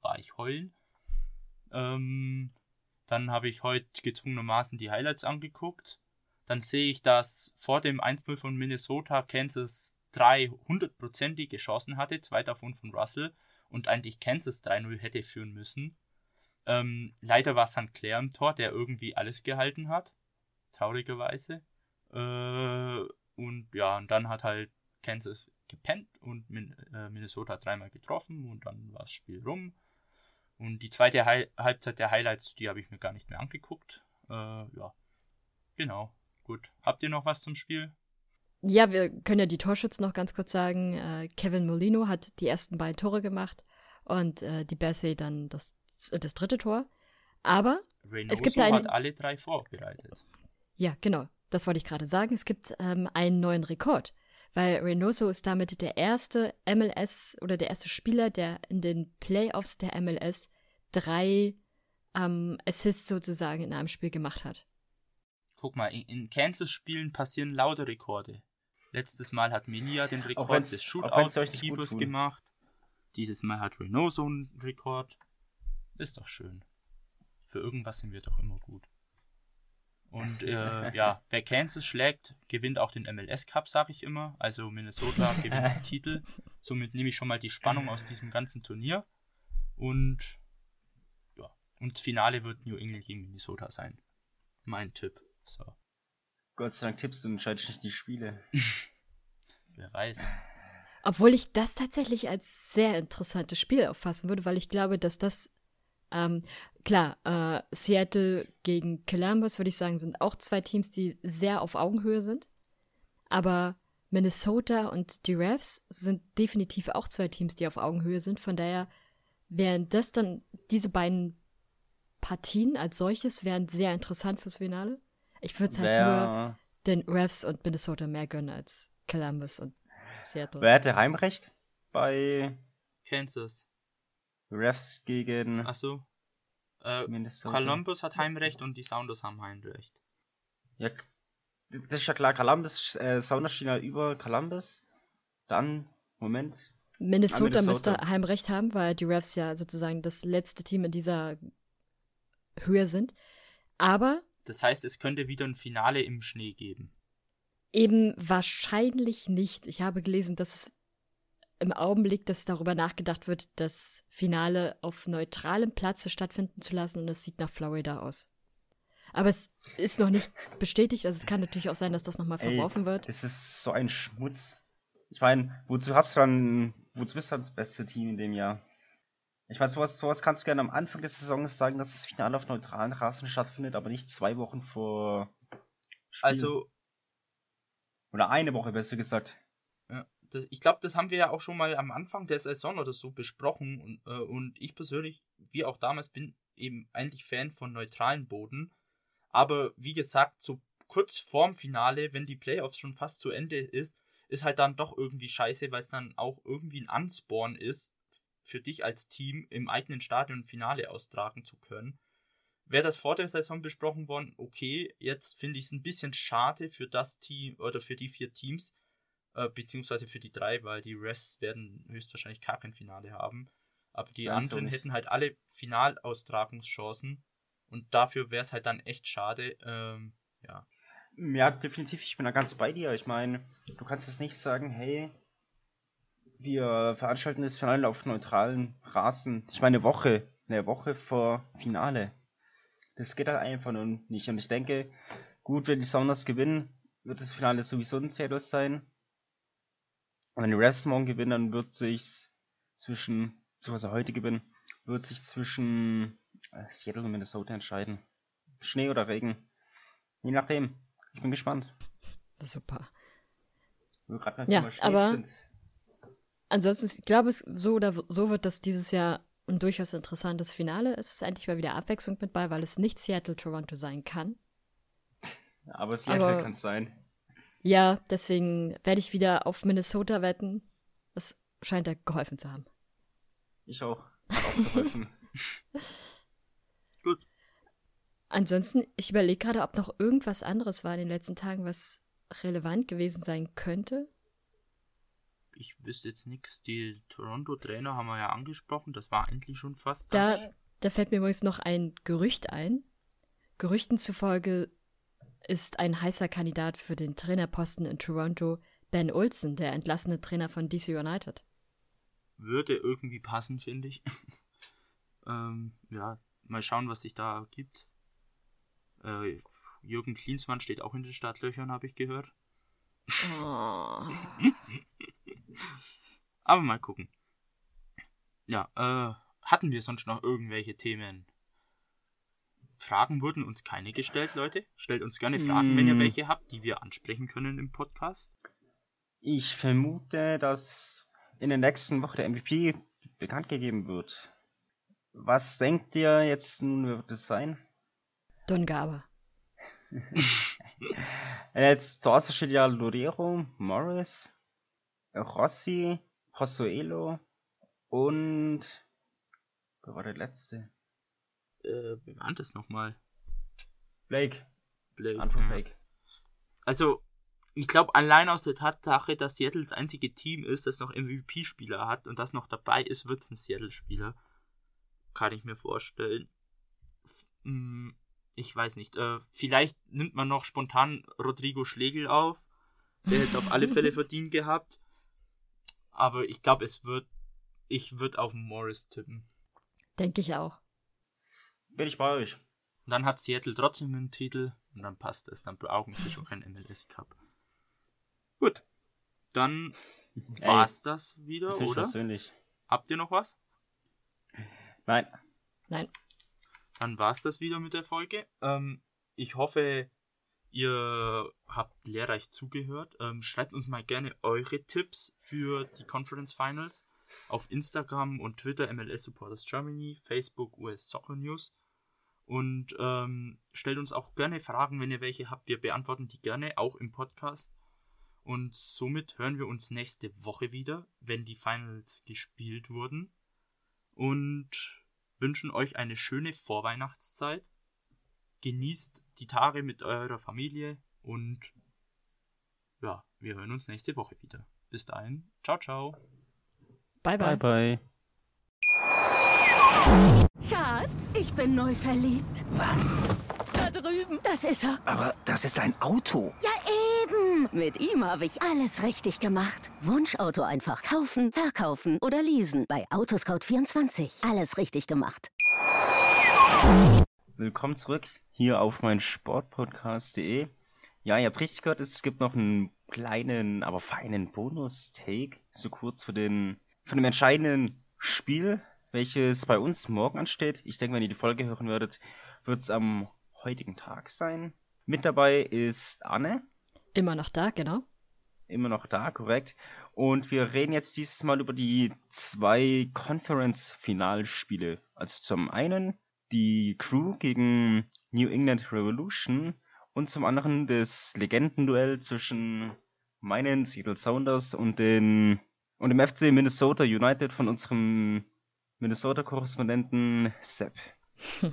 Speaker 7: war ich heulen. Ähm, dann habe ich heute gezwungenermaßen die Highlights angeguckt. Dann sehe ich, dass vor dem 1-0 von Minnesota Kansas drei hundertprozentige Chancen hatte, zwei davon von Russell und eigentlich Kansas 3-0 hätte führen müssen. Ähm, leider war St. Clair im Tor, der irgendwie alles gehalten hat. Traurigerweise. Äh, und ja, und dann hat halt Kansas gepennt und Min äh, Minnesota dreimal getroffen und dann war das Spiel rum. Und die zweite Hi Halbzeit der Highlights, die habe ich mir gar nicht mehr angeguckt. Äh, ja, genau. Gut. Habt ihr noch was zum Spiel?
Speaker 2: Ja, wir können ja die Torschützen noch ganz kurz sagen. Äh, Kevin Molino hat die ersten beiden Tore gemacht und äh, die Bessie dann das, das dritte Tor. Aber
Speaker 7: Reynoso
Speaker 2: es gibt einen,
Speaker 7: hat alle drei vorbereitet.
Speaker 2: Ja, genau. Das wollte ich gerade sagen. Es gibt ähm, einen neuen Rekord weil Reynoso ist damit der erste MLS oder der erste Spieler, der in den Playoffs der MLS drei ähm, Assists sozusagen in einem Spiel gemacht hat.
Speaker 7: Guck mal, in, in Kansas-Spielen passieren lauter Rekorde. Letztes Mal hat Melia den Rekord des Shootout-Keepers gemacht. Dieses Mal hat Reynoso einen Rekord. Ist doch schön. Für irgendwas sind wir doch immer gut. Und äh, ja, wer Kansas schlägt, gewinnt auch den MLS Cup, sage ich immer. Also Minnesota gewinnt den Titel. Somit nehme ich schon mal die Spannung aus diesem ganzen Turnier. Und ja, und das Finale wird New England gegen Minnesota sein. Mein Tipp. So.
Speaker 3: Gott sei Dank tippst du und entscheidest nicht die Spiele.
Speaker 7: wer weiß.
Speaker 2: Obwohl ich das tatsächlich als sehr interessantes Spiel auffassen würde, weil ich glaube, dass das ähm, klar, äh, Seattle gegen Columbus, würde ich sagen, sind auch zwei Teams, die sehr auf Augenhöhe sind. Aber Minnesota und die Refs sind definitiv auch zwei Teams, die auf Augenhöhe sind. Von daher wären das dann, diese beiden Partien als solches wären sehr interessant fürs Finale. Ich würde es halt Wer, nur den Refs und Minnesota mehr gönnen als Columbus und Seattle.
Speaker 3: Wer hätte Heimrecht bei
Speaker 7: Kansas?
Speaker 3: Refs gegen.
Speaker 7: Achso. Äh, Columbus hat Heimrecht und die Sounders haben Heimrecht.
Speaker 3: Ja, das ist ja klar. Columbus, äh, Sounders stehen ja über Columbus. Dann, Moment.
Speaker 2: Minnesota, Minnesota müsste Heimrecht haben, weil die Refs ja sozusagen das letzte Team in dieser Höhe sind. Aber.
Speaker 7: Das heißt, es könnte wieder ein Finale im Schnee geben.
Speaker 2: Eben wahrscheinlich nicht. Ich habe gelesen, dass es im Augenblick, dass darüber nachgedacht wird, das Finale auf neutralem Platze stattfinden zu lassen und es sieht nach Florida aus. Aber es ist noch nicht bestätigt, also es kann natürlich auch sein, dass das nochmal verworfen wird.
Speaker 3: Es ist so ein Schmutz. Ich meine, wozu hast du dann, wozu bist du dann das beste Team in dem Jahr? Ich meine, sowas, sowas kannst du gerne am Anfang des Saisons sagen, dass das Finale auf neutralen Rasen stattfindet, aber nicht zwei Wochen vor
Speaker 7: Spiel. Also.
Speaker 3: Oder eine Woche, besser gesagt
Speaker 7: das, ich glaube, das haben wir ja auch schon mal am Anfang der Saison oder so besprochen. Und, äh, und ich persönlich, wie auch damals, bin eben eigentlich Fan von neutralen Boden. Aber wie gesagt, so kurz vorm Finale, wenn die Playoffs schon fast zu Ende ist, ist halt dann doch irgendwie scheiße, weil es dann auch irgendwie ein Ansporn ist, für dich als Team im eigenen Stadion Finale austragen zu können. Wäre das vor der Saison besprochen worden, okay, jetzt finde ich es ein bisschen schade für das Team oder für die vier Teams, äh, beziehungsweise für die drei, weil die Rests werden höchstwahrscheinlich gar kein Finale haben. Aber die
Speaker 3: Ja, so
Speaker 7: anderen
Speaker 3: nicht.
Speaker 7: hätten halt alle Finalaustragungschancen und dafür wäre es halt dann echt schade. Ähm, ja.
Speaker 3: Ja, definitiv, ich bin da ganz bei dir. Ich meine, du kannst jetzt nicht sagen, hey, wir veranstalten das Finale auf neutralen Rasen. Ich meine, eine Woche, eine Woche vor Finale. Das geht halt einfach nur nicht. Und ich denke, gut, wenn die Sounders gewinnen, wird das Finale sowieso in Seattle sein. Und wenn die Rest morgen gewinnen, dann wird sich zwischen, beziehungsweise heute gewinnen, wird sich zwischen äh, Seattle und Minnesota entscheiden. Schnee oder Regen. Je nachdem. Ich bin gespannt.
Speaker 2: Super. Ja, aber-
Speaker 3: sind.
Speaker 2: Ansonsten, ich glaube, es so oder so wird das dieses Jahr ein durchaus interessantes Finale. Es ist endlich mal wieder Abwechslung mit bei, weil es nicht Seattle-Toronto sein kann.
Speaker 3: Aber Seattle kann es sein.
Speaker 2: Ja, deswegen werde ich wieder auf Minnesota wetten. Das scheint da geholfen zu haben.
Speaker 3: Ich auch. Hat auch geholfen.
Speaker 7: Gut.
Speaker 2: Ansonsten, ich überlege gerade, ob noch irgendwas anderes war in den letzten Tagen, was relevant gewesen sein könnte.
Speaker 7: Ich wüsste jetzt nichts. Die Toronto-Trainer haben wir ja angesprochen. Das war eigentlich schon fast
Speaker 2: Da,
Speaker 7: das.
Speaker 2: da fällt mir übrigens noch ein Gerücht ein. Gerüchten zufolge ist ein heißer Kandidat für den Trainerposten in Toronto Ben Olsen, der entlassene Trainer von DC United.
Speaker 7: Würde irgendwie passen, finde ich. ähm, ja, mal schauen, was sich da ergibt. Äh, Jürgen Klinsmann steht auch in den Startlöchern, habe ich gehört.
Speaker 2: Oh.
Speaker 7: Aber mal gucken. Ja, äh, hatten wir sonst noch irgendwelche Themen? Fragen wurden uns keine gestellt, Leute. Stellt uns gerne Fragen, wenn ihr
Speaker 3: Mm.
Speaker 7: welche habt, die wir ansprechen können im Podcast.
Speaker 3: Ich vermute, dass in der nächsten Woche der MVP bekannt gegeben wird. Was denkt ihr jetzt nun wird es sein?
Speaker 2: Don Gaba.
Speaker 3: Äh, Jetzt zur Auswahl steht ja Lorero, Morris, Rossi, Hossuelo und wer war der letzte?
Speaker 7: Äh, wer war denn das nochmal?
Speaker 3: Blake.
Speaker 7: Blake.
Speaker 3: Antwort
Speaker 7: ja.
Speaker 3: Blake.
Speaker 7: Also, ich glaube, allein aus der Tatsache, dass Seattle das einzige Team ist, das noch MVP-Spieler hat und das noch dabei ist, wird es ein Seattle-Spieler. Kann ich mir vorstellen. Mm, Ich weiß nicht. Äh, vielleicht nimmt man noch spontan Rodrigo Schlegel auf. Der hätte es auf alle Fälle verdient gehabt. Aber ich glaube, es wird. Ich würde auf Morris tippen.
Speaker 2: Denke ich auch.
Speaker 3: Bin ich bei euch.
Speaker 7: Und dann hat Seattle trotzdem einen Titel und dann passt es. Dann brauchen sie schon keinen MLS Cup. Gut. Dann war's das wieder,
Speaker 3: Das
Speaker 7: oder?
Speaker 3: persönlich.
Speaker 7: Habt ihr noch was?
Speaker 3: Nein.
Speaker 2: Nein.
Speaker 7: Dann war's das wieder mit der Folge. Ähm, ich hoffe, ihr habt lehrreich zugehört. Ähm, schreibt uns mal gerne eure Tipps für die Conference Finals auf Instagram und Twitter MLS Supporters Germany, Facebook US Soccer News. Und ähm, stellt uns auch gerne Fragen, wenn ihr welche habt. Wir beantworten die gerne, auch im Podcast. Und somit hören wir uns nächste Woche wieder, wenn die Finals gespielt wurden. Und wünschen euch eine schöne Vorweihnachtszeit. Genießt die Tage mit eurer Familie und ja, wir hören uns nächste Woche wieder. Bis dahin, ciao, ciao.
Speaker 2: Bye, bye.
Speaker 3: Bye bye.
Speaker 4: Schatz, ich bin neu verliebt.
Speaker 5: Was?
Speaker 4: Da drüben. Das ist er.
Speaker 5: Aber das ist ein Auto.
Speaker 4: Ja, eben. Mit ihm habe ich alles richtig gemacht. Wunschauto einfach kaufen, verkaufen oder leasen. Bei Autoscout24. Alles richtig gemacht.
Speaker 3: Willkommen zurück hier auf mein Sportpodcast.de. Ja, ihr habt richtig gehört, es gibt noch einen kleinen, aber feinen Bonus-Take, so kurz für den, für dem entscheidenden Spiel, welches bei uns morgen ansteht. Ich denke, wenn ihr die Folge hören werdet, wird es am heutigen Tag sein. Mit dabei ist Anne,
Speaker 2: Immer noch da, genau.
Speaker 3: immer noch da, korrekt. Und wir reden jetzt dieses Mal über die zwei Conference-Finalspiele. Also zum einen die Crew gegen New England Revolution und zum anderen das Legendenduell zwischen meinen Seattle Sounders und den und dem FC Minnesota United von unserem Minnesota-Korrespondenten Sepp.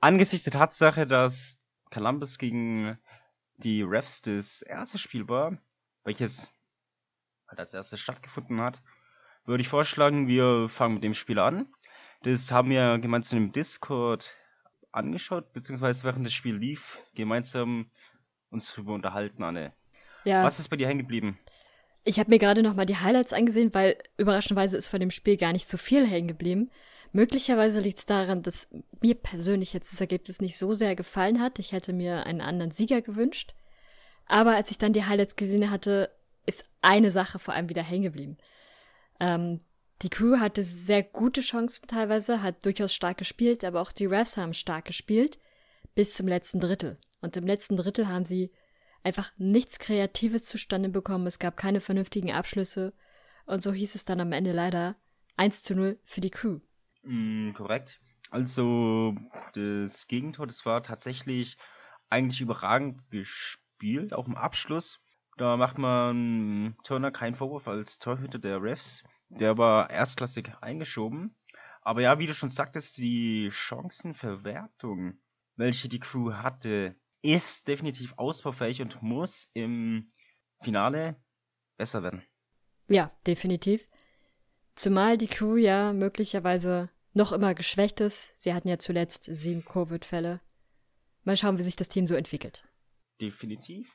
Speaker 3: Angesichts der Tatsache, dass Columbus gegen die Refs das erste Spiel war, welches halt als erstes stattgefunden hat, würde ich vorschlagen, wir fangen mit dem Spiel an. Das haben wir gemeinsam im Discord angeschaut, beziehungsweise während das Spiel lief, gemeinsam uns darüber unterhalten, Anne. Ja. Was ist bei dir hängen geblieben?
Speaker 2: Ich habe mir gerade noch mal die Highlights angesehen, weil überraschenderweise ist von dem Spiel gar nicht so viel hängen geblieben. Möglicherweise liegt es daran, dass mir persönlich jetzt das Ergebnis nicht so sehr gefallen hat. Ich hätte mir einen anderen Sieger gewünscht. Aber als ich dann die Highlights gesehen hatte, ist eine Sache vor allem wieder hängen geblieben. Ähm, die Crew hatte sehr gute Chancen teilweise, hat durchaus stark gespielt, aber auch die Refs haben stark gespielt bis zum letzten Drittel. Und im letzten Drittel haben sie einfach nichts Kreatives zustande bekommen. Es gab keine vernünftigen Abschlüsse. Und so hieß es dann am Ende leider 1 zu 0 für die Crew.
Speaker 3: Mm, korrekt. Also das Gegentor, das war tatsächlich eigentlich überragend gespielt, auch im Abschluss. Da macht man Turner keinen Vorwurf als Torhüter der Refs. Der war erstklassig eingeschoben. Aber ja, wie du schon sagtest, die Chancenverwertung, welche die Crew hatte, ist definitiv ausbaufähig und muss im Finale besser werden.
Speaker 2: Ja, definitiv. Zumal die Crew ja möglicherweise noch immer geschwächt ist. Sie hatten ja zuletzt sieben Covid-Fälle. Mal schauen, wie sich das Team so entwickelt.
Speaker 3: Definitiv.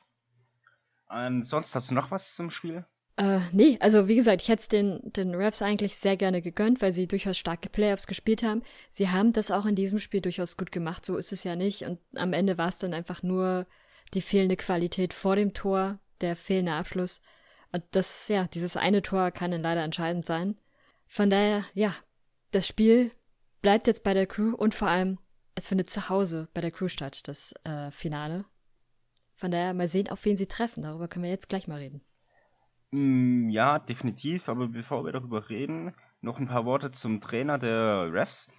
Speaker 3: Ansonsten hast du noch was zum Spiel?
Speaker 2: Äh, nee, also wie gesagt, ich hätte den, den Refs eigentlich sehr gerne gegönnt, weil sie durchaus starke Playoffs gespielt haben. Sie haben das auch in diesem Spiel durchaus gut gemacht, so ist es ja nicht. Und am Ende war es dann einfach nur die fehlende Qualität vor dem Tor, der fehlende Abschluss. Und das, ja, dieses eine Tor kann dann leider entscheidend sein. Von daher, ja, das Spiel bleibt jetzt bei der Crew und vor allem, es findet zu Hause bei der Crew statt, das äh, Finale. Von daher mal sehen, auf wen sie treffen. Darüber können wir jetzt gleich mal reden.
Speaker 3: Mm, ja, definitiv. Aber bevor wir darüber reden, noch ein paar Worte zum Trainer der Refs.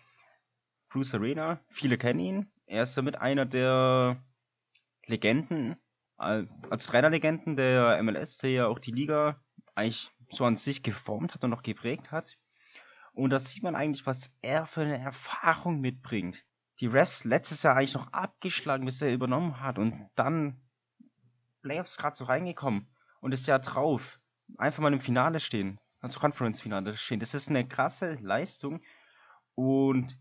Speaker 3: Bruce Arena. Viele kennen ihn. Er ist damit einer der Legenden, als Trainerlegenden der MLS, der ja auch die Liga eigentlich so an sich geformt hat und noch geprägt hat. Und da sieht man eigentlich, was er für eine Erfahrung mitbringt. Die Refs letztes Jahr eigentlich noch abgeschlagen, bis er übernommen hat und dann Playoffs gerade so reingekommen und das Jahr drauf einfach mal im Finale stehen, also Conference-Finale stehen. Das ist eine krasse Leistung und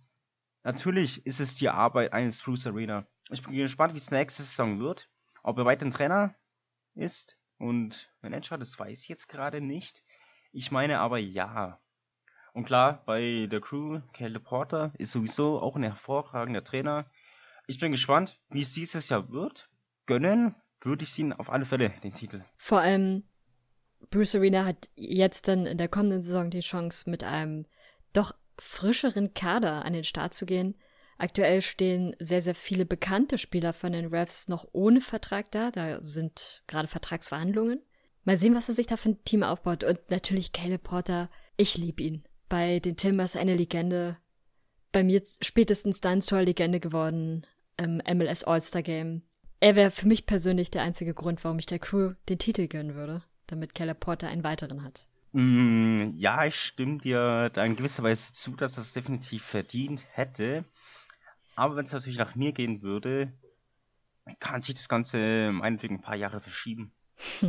Speaker 3: natürlich ist es die Arbeit eines Bruce Arena. Ich bin gespannt, wie es nächste Saison wird. Ob er weiterhin Trainer ist und Manager, das weiß ich jetzt gerade nicht. Ich meine aber ja. Und klar, bei der Crew, Caleb Porter ist sowieso auch ein hervorragender Trainer. Ich bin gespannt, wie es dieses Jahr wird. Gönnen würde ich ihnen auf alle Fälle den Titel.
Speaker 2: Vor allem Bruce Arena hat jetzt dann in der kommenden Saison die Chance, mit einem doch frischeren Kader an den Start zu gehen. Aktuell stehen sehr, sehr viele bekannte Spieler von den Refs noch ohne Vertrag da. Da sind gerade Vertragsverhandlungen. Mal sehen, was er sich da für ein Team aufbaut. Und natürlich Caleb Porter. Ich liebe ihn. Bei den Timbers eine Legende. Bei mir spätestens dann zur Legende geworden im MLS All-Star Game. Er wäre für mich persönlich der einzige Grund, warum ich der Crew den Titel gönnen würde damit Keller Porter einen weiteren hat.
Speaker 3: Mm, ja, ich stimme dir da in gewisser Weise zu, dass das definitiv verdient hätte. Aber wenn es natürlich nach mir gehen würde, kann sich das Ganze meinetwegen ein paar Jahre verschieben.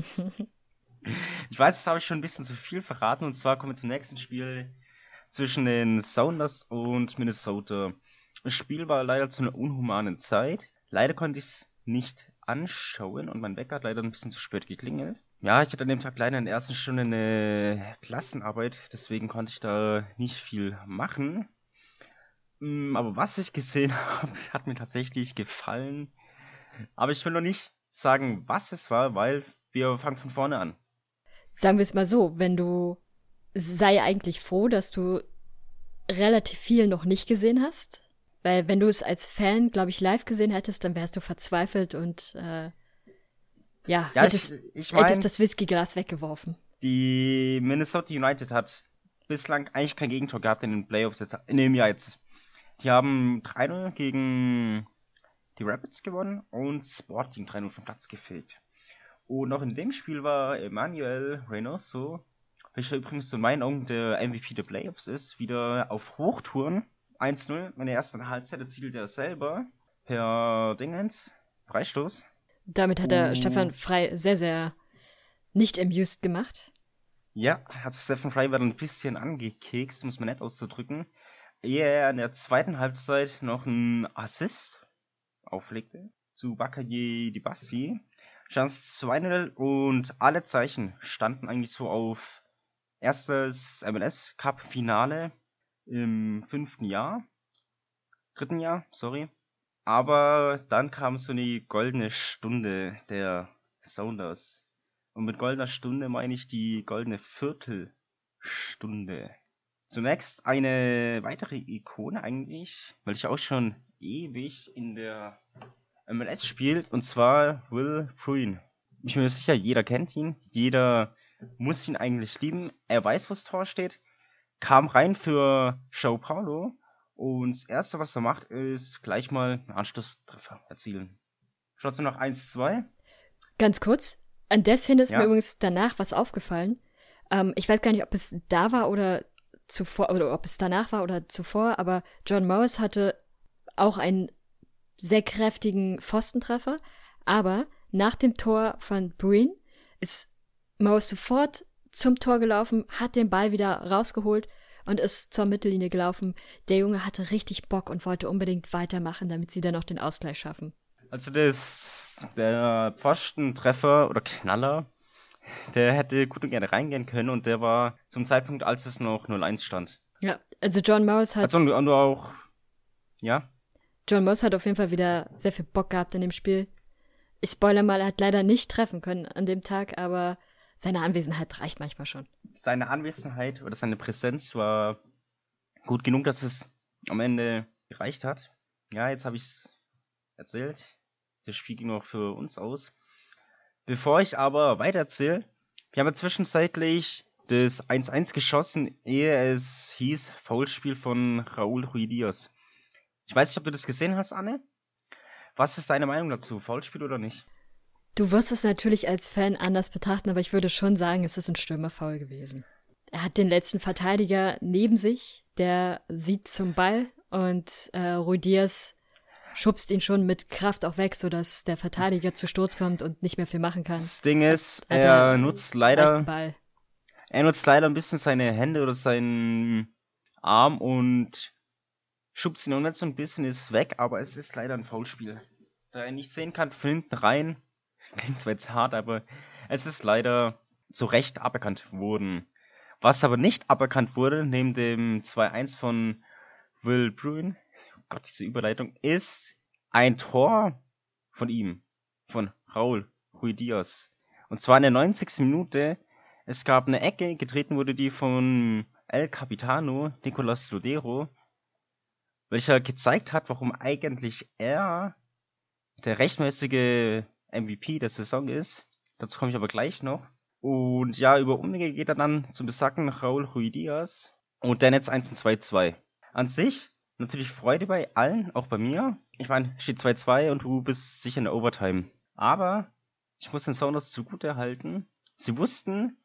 Speaker 3: ich weiß, das habe ich schon ein bisschen zu viel verraten. Und zwar kommen wir zum nächsten Spiel zwischen den Sounders und Minnesota. Das Spiel war leider zu einer unhumanen Zeit. Leider konnte ich es nicht anschauen und mein Wecker hat leider ein bisschen zu spät geklingelt. Ja, ich hatte an dem Tag leider in der ersten Stunde eine Klassenarbeit, deswegen konnte ich da nicht viel machen. Mm, aber was ich gesehen habe, hat mir tatsächlich gefallen. Aber ich will noch nicht sagen, was es war, weil wir fangen von vorne an.
Speaker 2: Sagen wir es mal so, wenn du sei eigentlich froh, dass du relativ viel noch nicht gesehen hast. Weil wenn du es als Fan, glaube ich, live gesehen hättest, dann wärst du verzweifelt und äh, ja, ja hättest, ich, ich mein, hättest das Whiskyglas weggeworfen.
Speaker 3: Die Minnesota United hat bislang eigentlich kein Gegentor gehabt in den Playoffs jetzt, in dem Jahr jetzt. Die haben 3-0 gegen die Rapids gewonnen und Sporting 3-0 vom Platz gefegt. Und noch in dem Spiel war Emmanuel Reynoso, welcher übrigens in meinen Augen der MVP der Playoffs ist, wieder auf Hochtouren. 1-0 in der ersten Halbzeit erzielte er selber per Dingens, Freistoß.
Speaker 2: Damit hat er
Speaker 3: Oh.
Speaker 2: Stefan Frei sehr, sehr nicht amused gemacht.
Speaker 3: Ja, hat Stephen Fry war ein bisschen angekekst, um es mal nett auszudrücken. Ehe er in der zweiten Halbzeit noch einen Assist auflegte zu Bakaye Dibassi. Stand es 2-0 und alle Zeichen standen eigentlich so auf erstes MLS Cup Finale im fünften Jahr. Dritten Jahr, sorry. Aber dann kam so eine goldene Stunde der Sounders. Und mit goldener Stunde meine ich die goldene Viertelstunde. Zunächst eine weitere Ikone eigentlich, welche auch schon ewig in der MLS spielt, und zwar Will Bruin. Ich bin mir sicher, jeder kennt ihn, jeder muss ihn eigentlich lieben. Er weiß, wo das Tor steht, kam rein für Sao Paulo und das erste, was er macht, ist gleich mal einen Anschlusstreffer erzielen. Schaut noch 1-2.
Speaker 2: Ganz kurz, an der Szene ist
Speaker 3: Ja.
Speaker 2: mir übrigens danach was aufgefallen. Ähm, ich weiß gar nicht, ob es da war oder zuvor, oder ob es danach war oder zuvor, aber John Morris hatte auch einen sehr kräftigen Pfostentreffer, aber nach dem Tor von Bruin ist Morris sofort zum Tor gelaufen, hat den Ball wieder rausgeholt und ist zur Mittellinie gelaufen. Der Junge hatte richtig Bock und wollte unbedingt weitermachen, damit sie dann noch den Ausgleich schaffen.
Speaker 3: Also das, der Pfostentreffer oder Knaller, der hätte gut und gerne reingehen können und der war zum Zeitpunkt, als es noch 0-1 stand.
Speaker 2: Ja, also John Morris hat
Speaker 3: Also und, auch, ja,
Speaker 2: John Moss hat auf jeden Fall wieder sehr viel Bock gehabt in dem Spiel. Ich spoiler mal, er hat leider nicht treffen können an dem Tag, aber seine Anwesenheit reicht manchmal schon.
Speaker 3: seine Anwesenheit oder seine Präsenz war gut genug, dass es am Ende gereicht hat. Ja, jetzt habe ich es erzählt. Das Spiel ging auch für uns aus. Bevor ich aber weitererzähle, wir haben ja zwischenzeitlich das 1-1 geschossen, ehe es hieß Foulspiel von Raúl Ruiz. Ich weiß nicht, ob du das gesehen hast, Anne. Was ist deine Meinung dazu? Foulspiel oder nicht?
Speaker 2: Du wirst es natürlich als Fan anders betrachten, aber ich würde schon sagen, es ist ein Stürmerfoul gewesen. Er hat den letzten Verteidiger neben sich, der sieht zum Ball und äh, Rui Diaz schubst ihn schon mit Kraft auch weg, sodass der Verteidiger zu Sturz kommt und nicht mehr viel machen kann.
Speaker 3: Das Ding ist, er
Speaker 2: er
Speaker 3: nutzt leider. Er nutzt leider ein bisschen seine Hände oder seinen Arm und schubst ihn auch nicht so ein bisschen, ist weg, aber es ist leider ein Foulspiel. Da er nicht sehen kann, von hinten rein, klingt zwar jetzt hart, aber es ist leider zu Recht aberkannt worden. Was aber nicht aberkannt wurde, neben dem 2-1 von Will Bruin, oh Gott, diese Überleitung, ist ein Tor von ihm, von Raul Rui Diaz. Und zwar in der 90. Minute es gab eine Ecke, getreten wurde die von El Capitano, Nicolas Lodero, welcher gezeigt hat, warum eigentlich er der rechtmäßige MVP der Saison ist. Dazu komme ich aber gleich noch. Und ja, über Umwege geht er dann zum besagten Raúl Rui Diaz und dann jetzt 1 zum 2-2. An sich natürlich Freude bei allen, auch bei mir. Ich meine, steht 2-2 und du bist sicher in der Overtime. Aber ich muss den Sounders zugute halten. Sie wussten,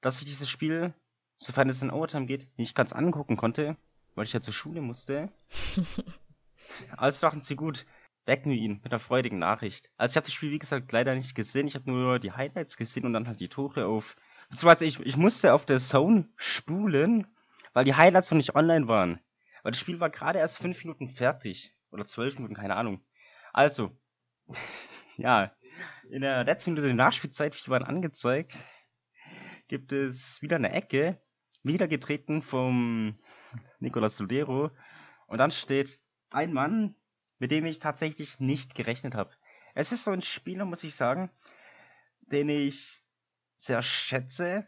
Speaker 3: dass ich dieses Spiel, sofern es in Overtime geht, nicht ganz angucken konnte, weil ich ja zur Schule musste. also dachten sie gut, wecken wir ihn mit einer freudigen Nachricht. Also ich habe das Spiel, wie gesagt, leider nicht gesehen. Ich habe nur die Highlights gesehen und dann halt die Tore auf. Beziehungsweise ich, ich musste auf der Zone spulen, weil die Highlights noch nicht online waren. Weil das Spiel war gerade erst fünf Minuten fertig. Oder zwölf Minuten, keine Ahnung. Also, ja, in der letzten Minute der Nachspielzeit, wie waren angezeigt, gibt es wieder eine Ecke, wieder getreten vom Nicolas Lodero. Und dann steht ein Mann, mit dem ich tatsächlich nicht gerechnet habe. Es ist so ein Spieler, muss ich sagen, den ich sehr schätze,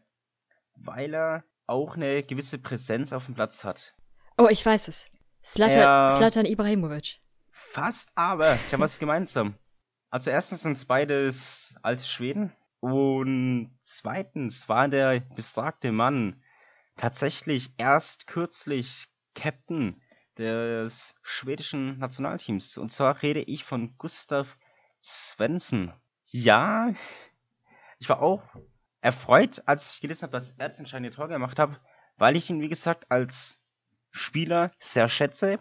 Speaker 3: weil er auch eine gewisse Präsenz auf dem Platz hat.
Speaker 2: Oh, ich weiß es. Slatan, Ibrahimovic.
Speaker 3: Fast, aber ich habe was gemeinsam. Also erstens sind es beides alte Schweden und zweitens war der besagte Mann tatsächlich erst kürzlich Captain des schwedischen Nationalteams. Und zwar rede ich von Gustav Svensson. Ja, ich war auch erfreut, als ich gelesen habe, dass er das entscheidende Tor gemacht hat, weil ich ihn, wie gesagt, als Spieler sehr schätze.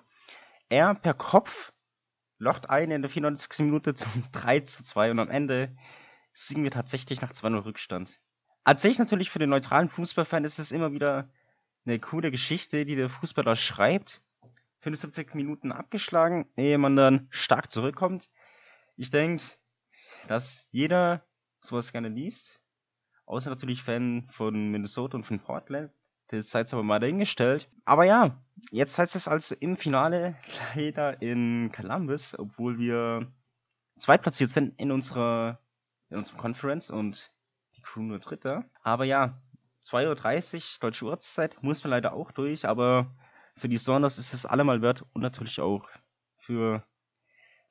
Speaker 3: Er per Kopf locht ein in der 94. Minute zum 3 zu 2 und am Ende siegen wir tatsächlich nach 2-0 Rückstand. Als ich natürlich für den neutralen Fußballfan ist es immer wieder eine coole Geschichte, die der Fußballer schreibt. 75 Minuten abgeschlagen, ehe man dann stark zurückkommt. Ich denke, dass jeder sowas gerne liest. Außer natürlich Fan von Minnesota und von Portland. Das sei jetzt aber mal dahingestellt. Aber ja, jetzt heißt es also im Finale leider in Columbus, obwohl wir zweitplatziert sind in unserer, in unserer Conference und die Crew nur Dritter. Aber ja, 2.30 Uhr deutsche Uhrzeit muss man leider auch durch, aber für die Sounders ist es allemal wert und natürlich auch für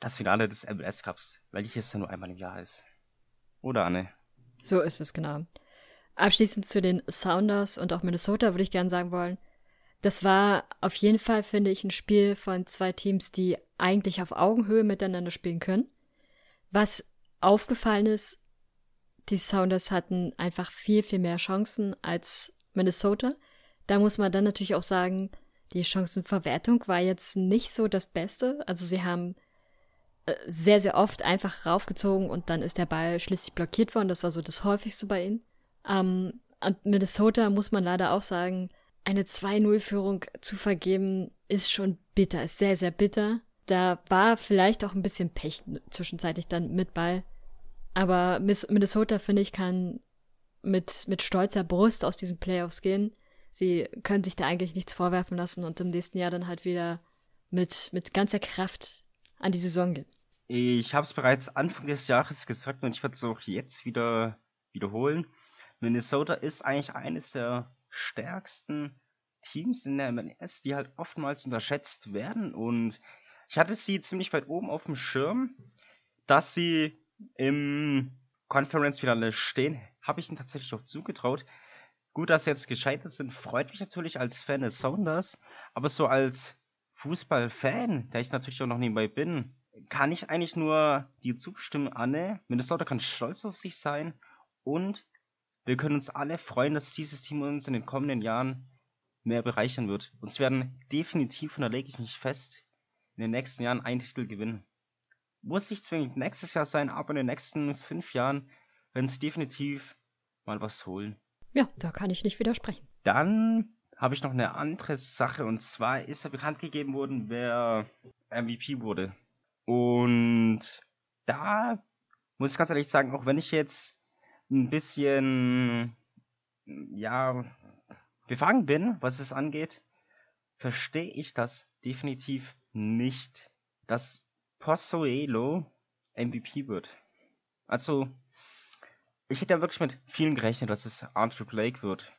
Speaker 3: das Finale des MLS Cups, weil ich es ja nur einmal im Jahr ist. Oder Anne?
Speaker 2: So ist es genau. Abschließend zu den Sounders und auch Minnesota würde ich gerne sagen wollen, das war auf jeden Fall, finde ich, ein Spiel von zwei Teams, die eigentlich auf Augenhöhe miteinander spielen können. Was aufgefallen ist, die Sounders hatten einfach viel, viel mehr Chancen als Minnesota. Da muss man dann natürlich auch sagen, die Chancenverwertung war jetzt nicht so das Beste. Also sie haben äh, sehr, sehr oft einfach raufgezogen und dann ist der Ball schließlich blockiert worden. Das war so das häufigste bei ihnen. Ähm, und Minnesota muss man leider auch sagen, eine 2-0-Führung zu vergeben, ist schon bitter, ist sehr, sehr bitter. Da war vielleicht auch ein bisschen Pech zwischenzeitlich dann mit bei. Aber Minnesota, finde ich, kann mit, mit stolzer Brust aus diesen Playoffs gehen. Sie können sich da eigentlich nichts vorwerfen lassen und im nächsten Jahr dann halt wieder mit, mit ganzer Kraft an die Saison gehen.
Speaker 3: Ich habe es bereits Anfang des Jahres gesagt und ich werde es auch jetzt wieder wiederholen. Minnesota ist eigentlich eines der stärksten Teams in der MLS, die halt oftmals unterschätzt werden und ich hatte sie ziemlich weit oben auf dem Schirm, dass sie im Conference-Finale stehen, habe ich ihnen tatsächlich auch zugetraut. Gut, dass sie jetzt gescheitert sind, freut mich natürlich als Fan des Sounders, aber so als Fußballfan, der ich natürlich auch noch nebenbei bin, kann ich eigentlich nur dir zustimmen, Anne. Minnesota kann stolz auf sich sein und wir können uns alle freuen, dass dieses Team uns in den kommenden Jahren mehr bereichern wird. Uns werden definitiv, und da lege ich mich fest, in den nächsten Jahren einen Titel gewinnen. Muss nicht zwingend nächstes Jahr sein, aber in den nächsten fünf Jahren werden sie definitiv mal was holen.
Speaker 2: Ja, da kann ich nicht widersprechen.
Speaker 3: Dann habe ich noch eine andere Sache und zwar ist ja bekannt gegeben worden, wer MVP wurde. Und da muss ich ganz ehrlich sagen, auch wenn ich jetzt ein bisschen, ja, befangen bin, was es angeht, verstehe ich das definitiv nicht, dass Possoelo MVP wird. Also, ich hätte ja wirklich mit vielen gerechnet, dass es Andrew Blake wird.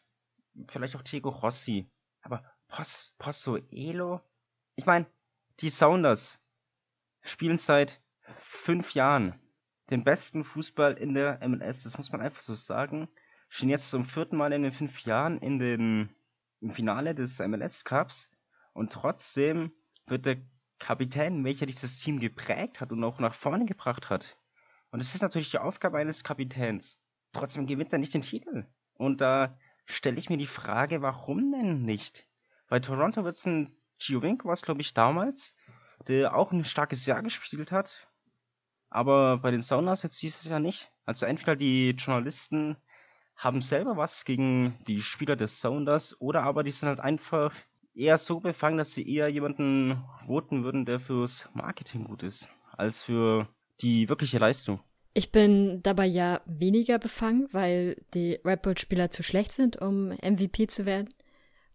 Speaker 3: Vielleicht auch Diego Rossi. Aber Pos Possoelo? Ich meine, die Sounders spielen seit fünf Jahren den besten Fußball in der MLS. Das muss man einfach so sagen. Stehen jetzt zum vierten Mal in den fünf Jahren in den, im Finale des MLS Cups. Und trotzdem wird der Kapitän, welcher dieses Team geprägt hat und auch nach vorne gebracht hat. Und es ist natürlich die Aufgabe eines Kapitäns. Trotzdem gewinnt er nicht den Titel. Und da stelle ich mir die Frage, warum denn nicht? Bei Toronto wird es ein Gio was glaube ich, damals, der auch ein starkes Jahr gespielt hat, aber bei den Sounders jetzt dieses Jahr nicht. Also entweder die Journalisten haben selber was gegen die Spieler des Sounders oder aber die sind halt einfach eher so befangen, dass sie eher jemanden voten würden, der fürs Marketing gut ist, als für die wirkliche Leistung.
Speaker 2: Ich bin dabei ja weniger befangen, weil die Red Bull-Spieler zu schlecht sind, um MVP zu werden.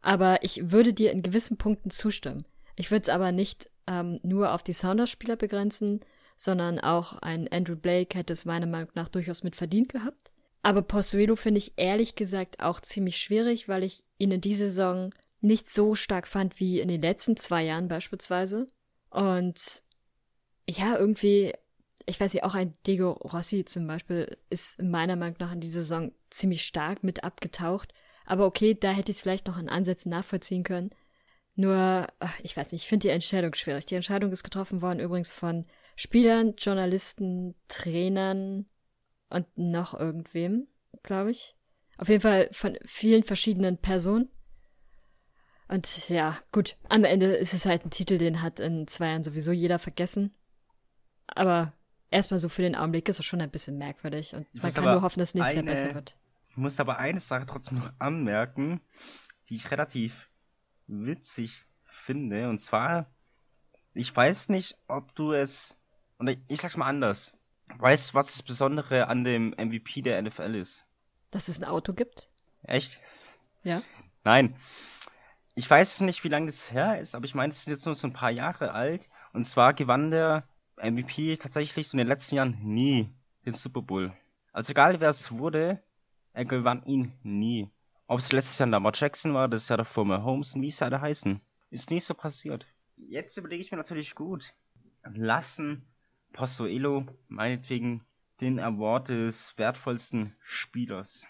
Speaker 2: Aber ich würde dir in gewissen Punkten zustimmen. Ich würde es aber nicht ähm, nur auf die Sounders-Spieler begrenzen, sondern auch ein Andrew Blake hätte es meiner Meinung nach durchaus mit verdient gehabt. Aber Postuelo finde ich ehrlich gesagt auch ziemlich schwierig, weil ich ihn in dieser Saison nicht so stark fand wie in den letzten zwei Jahren beispielsweise. Und ja, irgendwie, ich weiß nicht, auch ein Diego Rossi zum Beispiel ist meiner Meinung nach in dieser Saison ziemlich stark mit abgetaucht. Aber okay, da hätte ich es vielleicht noch an Ansätzen nachvollziehen können. Nur, ich weiß nicht, ich finde die Entscheidung schwierig. Die Entscheidung ist getroffen worden übrigens von Spielern, Journalisten, Trainern und noch irgendwem, glaube ich. Auf jeden Fall von vielen verschiedenen Personen. Und ja, gut, am Ende ist es halt ein Titel, den hat in zwei Jahren sowieso jeder vergessen. Aber erstmal so für den Augenblick ist es schon ein bisschen merkwürdig und
Speaker 3: Ich
Speaker 2: man kann nur hoffen, dass nächstes
Speaker 3: eine-
Speaker 2: Jahr besser wird.
Speaker 3: Ich muss aber eine Sache trotzdem noch anmerken, die ich relativ witzig finde. Und zwar, ich weiß nicht, ob du es, und ich, ich sag's mal anders. Weißt du, was das Besondere an dem MVP der NFL ist?
Speaker 2: Dass es ein Auto gibt?
Speaker 3: Echt?
Speaker 2: Ja.
Speaker 3: Nein. Ich weiß nicht, wie lange das her ist, aber ich meine, es ist jetzt nur so ein paar Jahre alt. Und zwar gewann der MVP tatsächlich in den letzten Jahren nie den Super Bowl. Also egal wer es wurde, er gewann ihn nie. Ob es letztes Jahr Lamar Jackson war, das Jahr davor Mahomes und wie es alle heißen. Ist nie so passiert. Jetzt überlege ich mir natürlich gut. Lassen Pozuelo meinetwegen den Award des wertvollsten Spielers.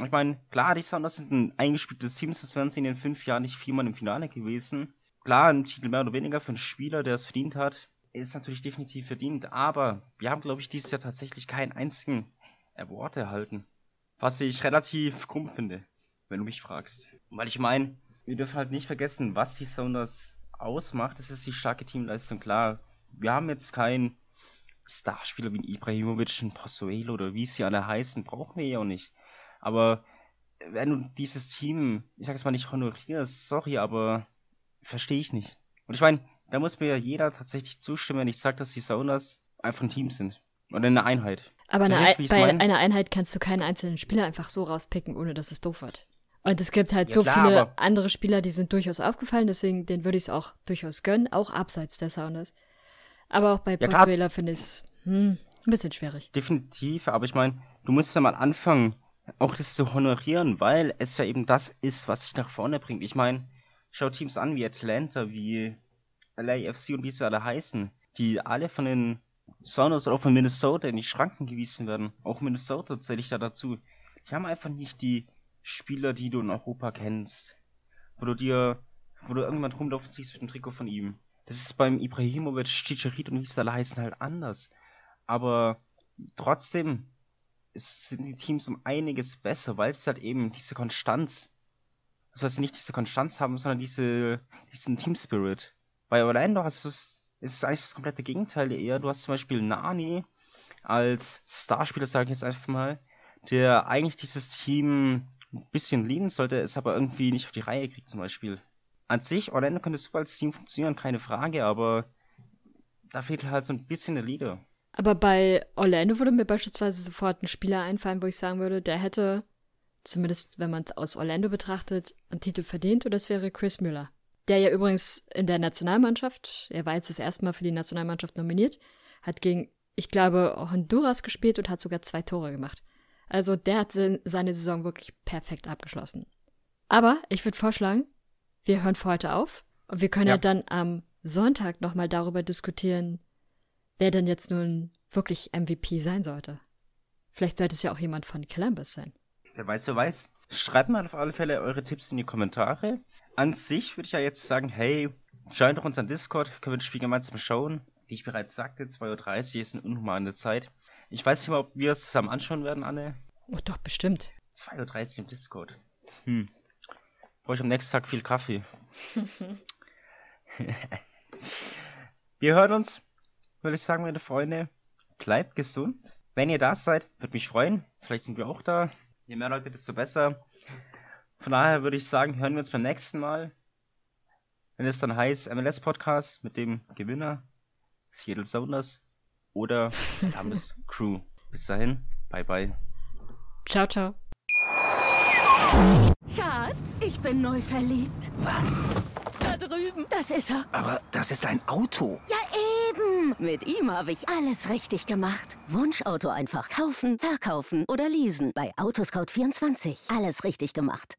Speaker 3: Ich meine, klar, die Sounders sind ein eingespieltes Team, sonst wären sie in den fünf Jahren nicht viermal im Finale gewesen. Klar, ein Titel mehr oder weniger für einen Spieler, der es verdient hat, ist natürlich definitiv verdient, aber wir haben, glaube ich, dieses Jahr tatsächlich keinen einzigen Award erhalten. Was ich relativ krumm finde, wenn du mich fragst. Weil ich meine, wir dürfen halt nicht vergessen, was die Sounders ausmacht. Das ist die starke Teamleistung, klar. Wir haben jetzt keinen Starspieler wie Ibrahimovic, ein Pozuelo oder wie sie alle heißen, brauchen wir ja auch nicht. Aber wenn du dieses Team, ich sag es mal nicht honorierst, sorry, aber verstehe ich nicht. Und ich meine, da muss mir ja jeder tatsächlich zustimmen, wenn ich sage, dass die Sounders einfach ein Team sind. Oder eine Einheit.
Speaker 2: Aber eine,
Speaker 3: Verstehst
Speaker 2: bei
Speaker 3: meine?
Speaker 2: einer Einheit kannst du keinen einzelnen Spieler einfach so rauspicken, ohne dass es doof wird. Und es gibt halt
Speaker 3: Ja,
Speaker 2: so
Speaker 3: klar,
Speaker 2: viele andere Spieler, die sind durchaus aufgefallen, deswegen den würde ich es auch durchaus gönnen, auch abseits der Sounders. Aber auch bei
Speaker 3: Ja.
Speaker 2: Pozuela finde ich es hm, ein bisschen schwierig.
Speaker 3: Definitiv, aber ich meine, du musst ja mal anfangen, auch das zu honorieren, weil es ja eben das ist, was dich nach vorne bringt. Ich meine, schau Teams an wie Atlanta, wie LAFC und wie sie alle heißen, die alle von den Sounders oder von Minnesota in die Schranken gewiesen werden. Auch Minnesota zähle ich da dazu. Die haben einfach nicht die Spieler, die du in Europa kennst. Wo du dir, wo du irgendwann rumlaufen siehst mit dem Trikot von ihm. Das ist beim Ibrahimovic, Chicharit und wie sie alle heißen halt anders. Aber trotzdem es sind die Teams um einiges besser, weil sie halt eben diese Konstanz, das heißt nicht diese Konstanz haben, sondern diese, diesen Team Spirit. Bei Orlando hast du es, ist es eigentlich das komplette Gegenteil eher. Du hast zum Beispiel Nani als Starspieler, sage ich jetzt einfach mal, der eigentlich dieses Team ein bisschen leaden sollte, es aber irgendwie nicht auf die Reihe kriegt zum Beispiel. An sich, Orlando könnte super als Team funktionieren, keine Frage, aber da fehlt halt so ein bisschen der Leader.
Speaker 2: Aber bei Orlando würde mir beispielsweise sofort ein Spieler einfallen, wo ich sagen würde, der hätte, zumindest wenn man es aus Orlando betrachtet, einen Titel verdient, und das wäre Chris Müller. Der ja übrigens in der Nationalmannschaft, er war jetzt das erste Mal für die Nationalmannschaft nominiert, hat gegen, ich glaube, Honduras gespielt und hat sogar zwei Tore gemacht. Also der hat se- seine Saison wirklich perfekt abgeschlossen. Aber ich würde vorschlagen, wir hören für heute auf und wir können ja,
Speaker 3: Ja.
Speaker 2: dann am Sonntag nochmal darüber diskutieren, wer denn jetzt nun wirklich MVP sein sollte. Vielleicht sollte es ja auch jemand von Columbus sein.
Speaker 3: Wer weiß, wer weiß. Schreibt mal auf alle Fälle eure Tipps in die Kommentare. An sich würde ich ja jetzt sagen, hey, joint doch unseren Discord, können wir das Spiel gemeinsam schauen. Wie ich bereits sagte, 2.30 Uhr ist eine unhumane Zeit. Ich weiß nicht mal, ob wir es zusammen anschauen werden, Anne.
Speaker 2: Oh, doch, bestimmt.
Speaker 3: 2.30 Uhr im Discord. Hm. Brauche ich am nächsten Tag viel Kaffee. wir hören uns, würde ich sagen, meine Freunde. Bleibt gesund. Wenn ihr da seid, würde mich freuen. Vielleicht sind wir auch da. Je mehr Leute, desto besser. Von daher würde ich sagen, hören wir uns beim nächsten Mal. Wenn es dann heißt MLS Podcast mit dem Gewinner Seattle Sounders oder Columbus Crew. Bis dahin, bye bye.
Speaker 2: Ciao, ciao.
Speaker 4: Schatz, ich bin neu verliebt.
Speaker 5: Was?
Speaker 4: Da drüben. Das ist er.
Speaker 5: Aber das ist ein Auto.
Speaker 4: Ja, eben. Mit ihm habe ich alles richtig gemacht. Wunschauto einfach kaufen, verkaufen oder leasen. Bei Autoscout24. Alles richtig gemacht.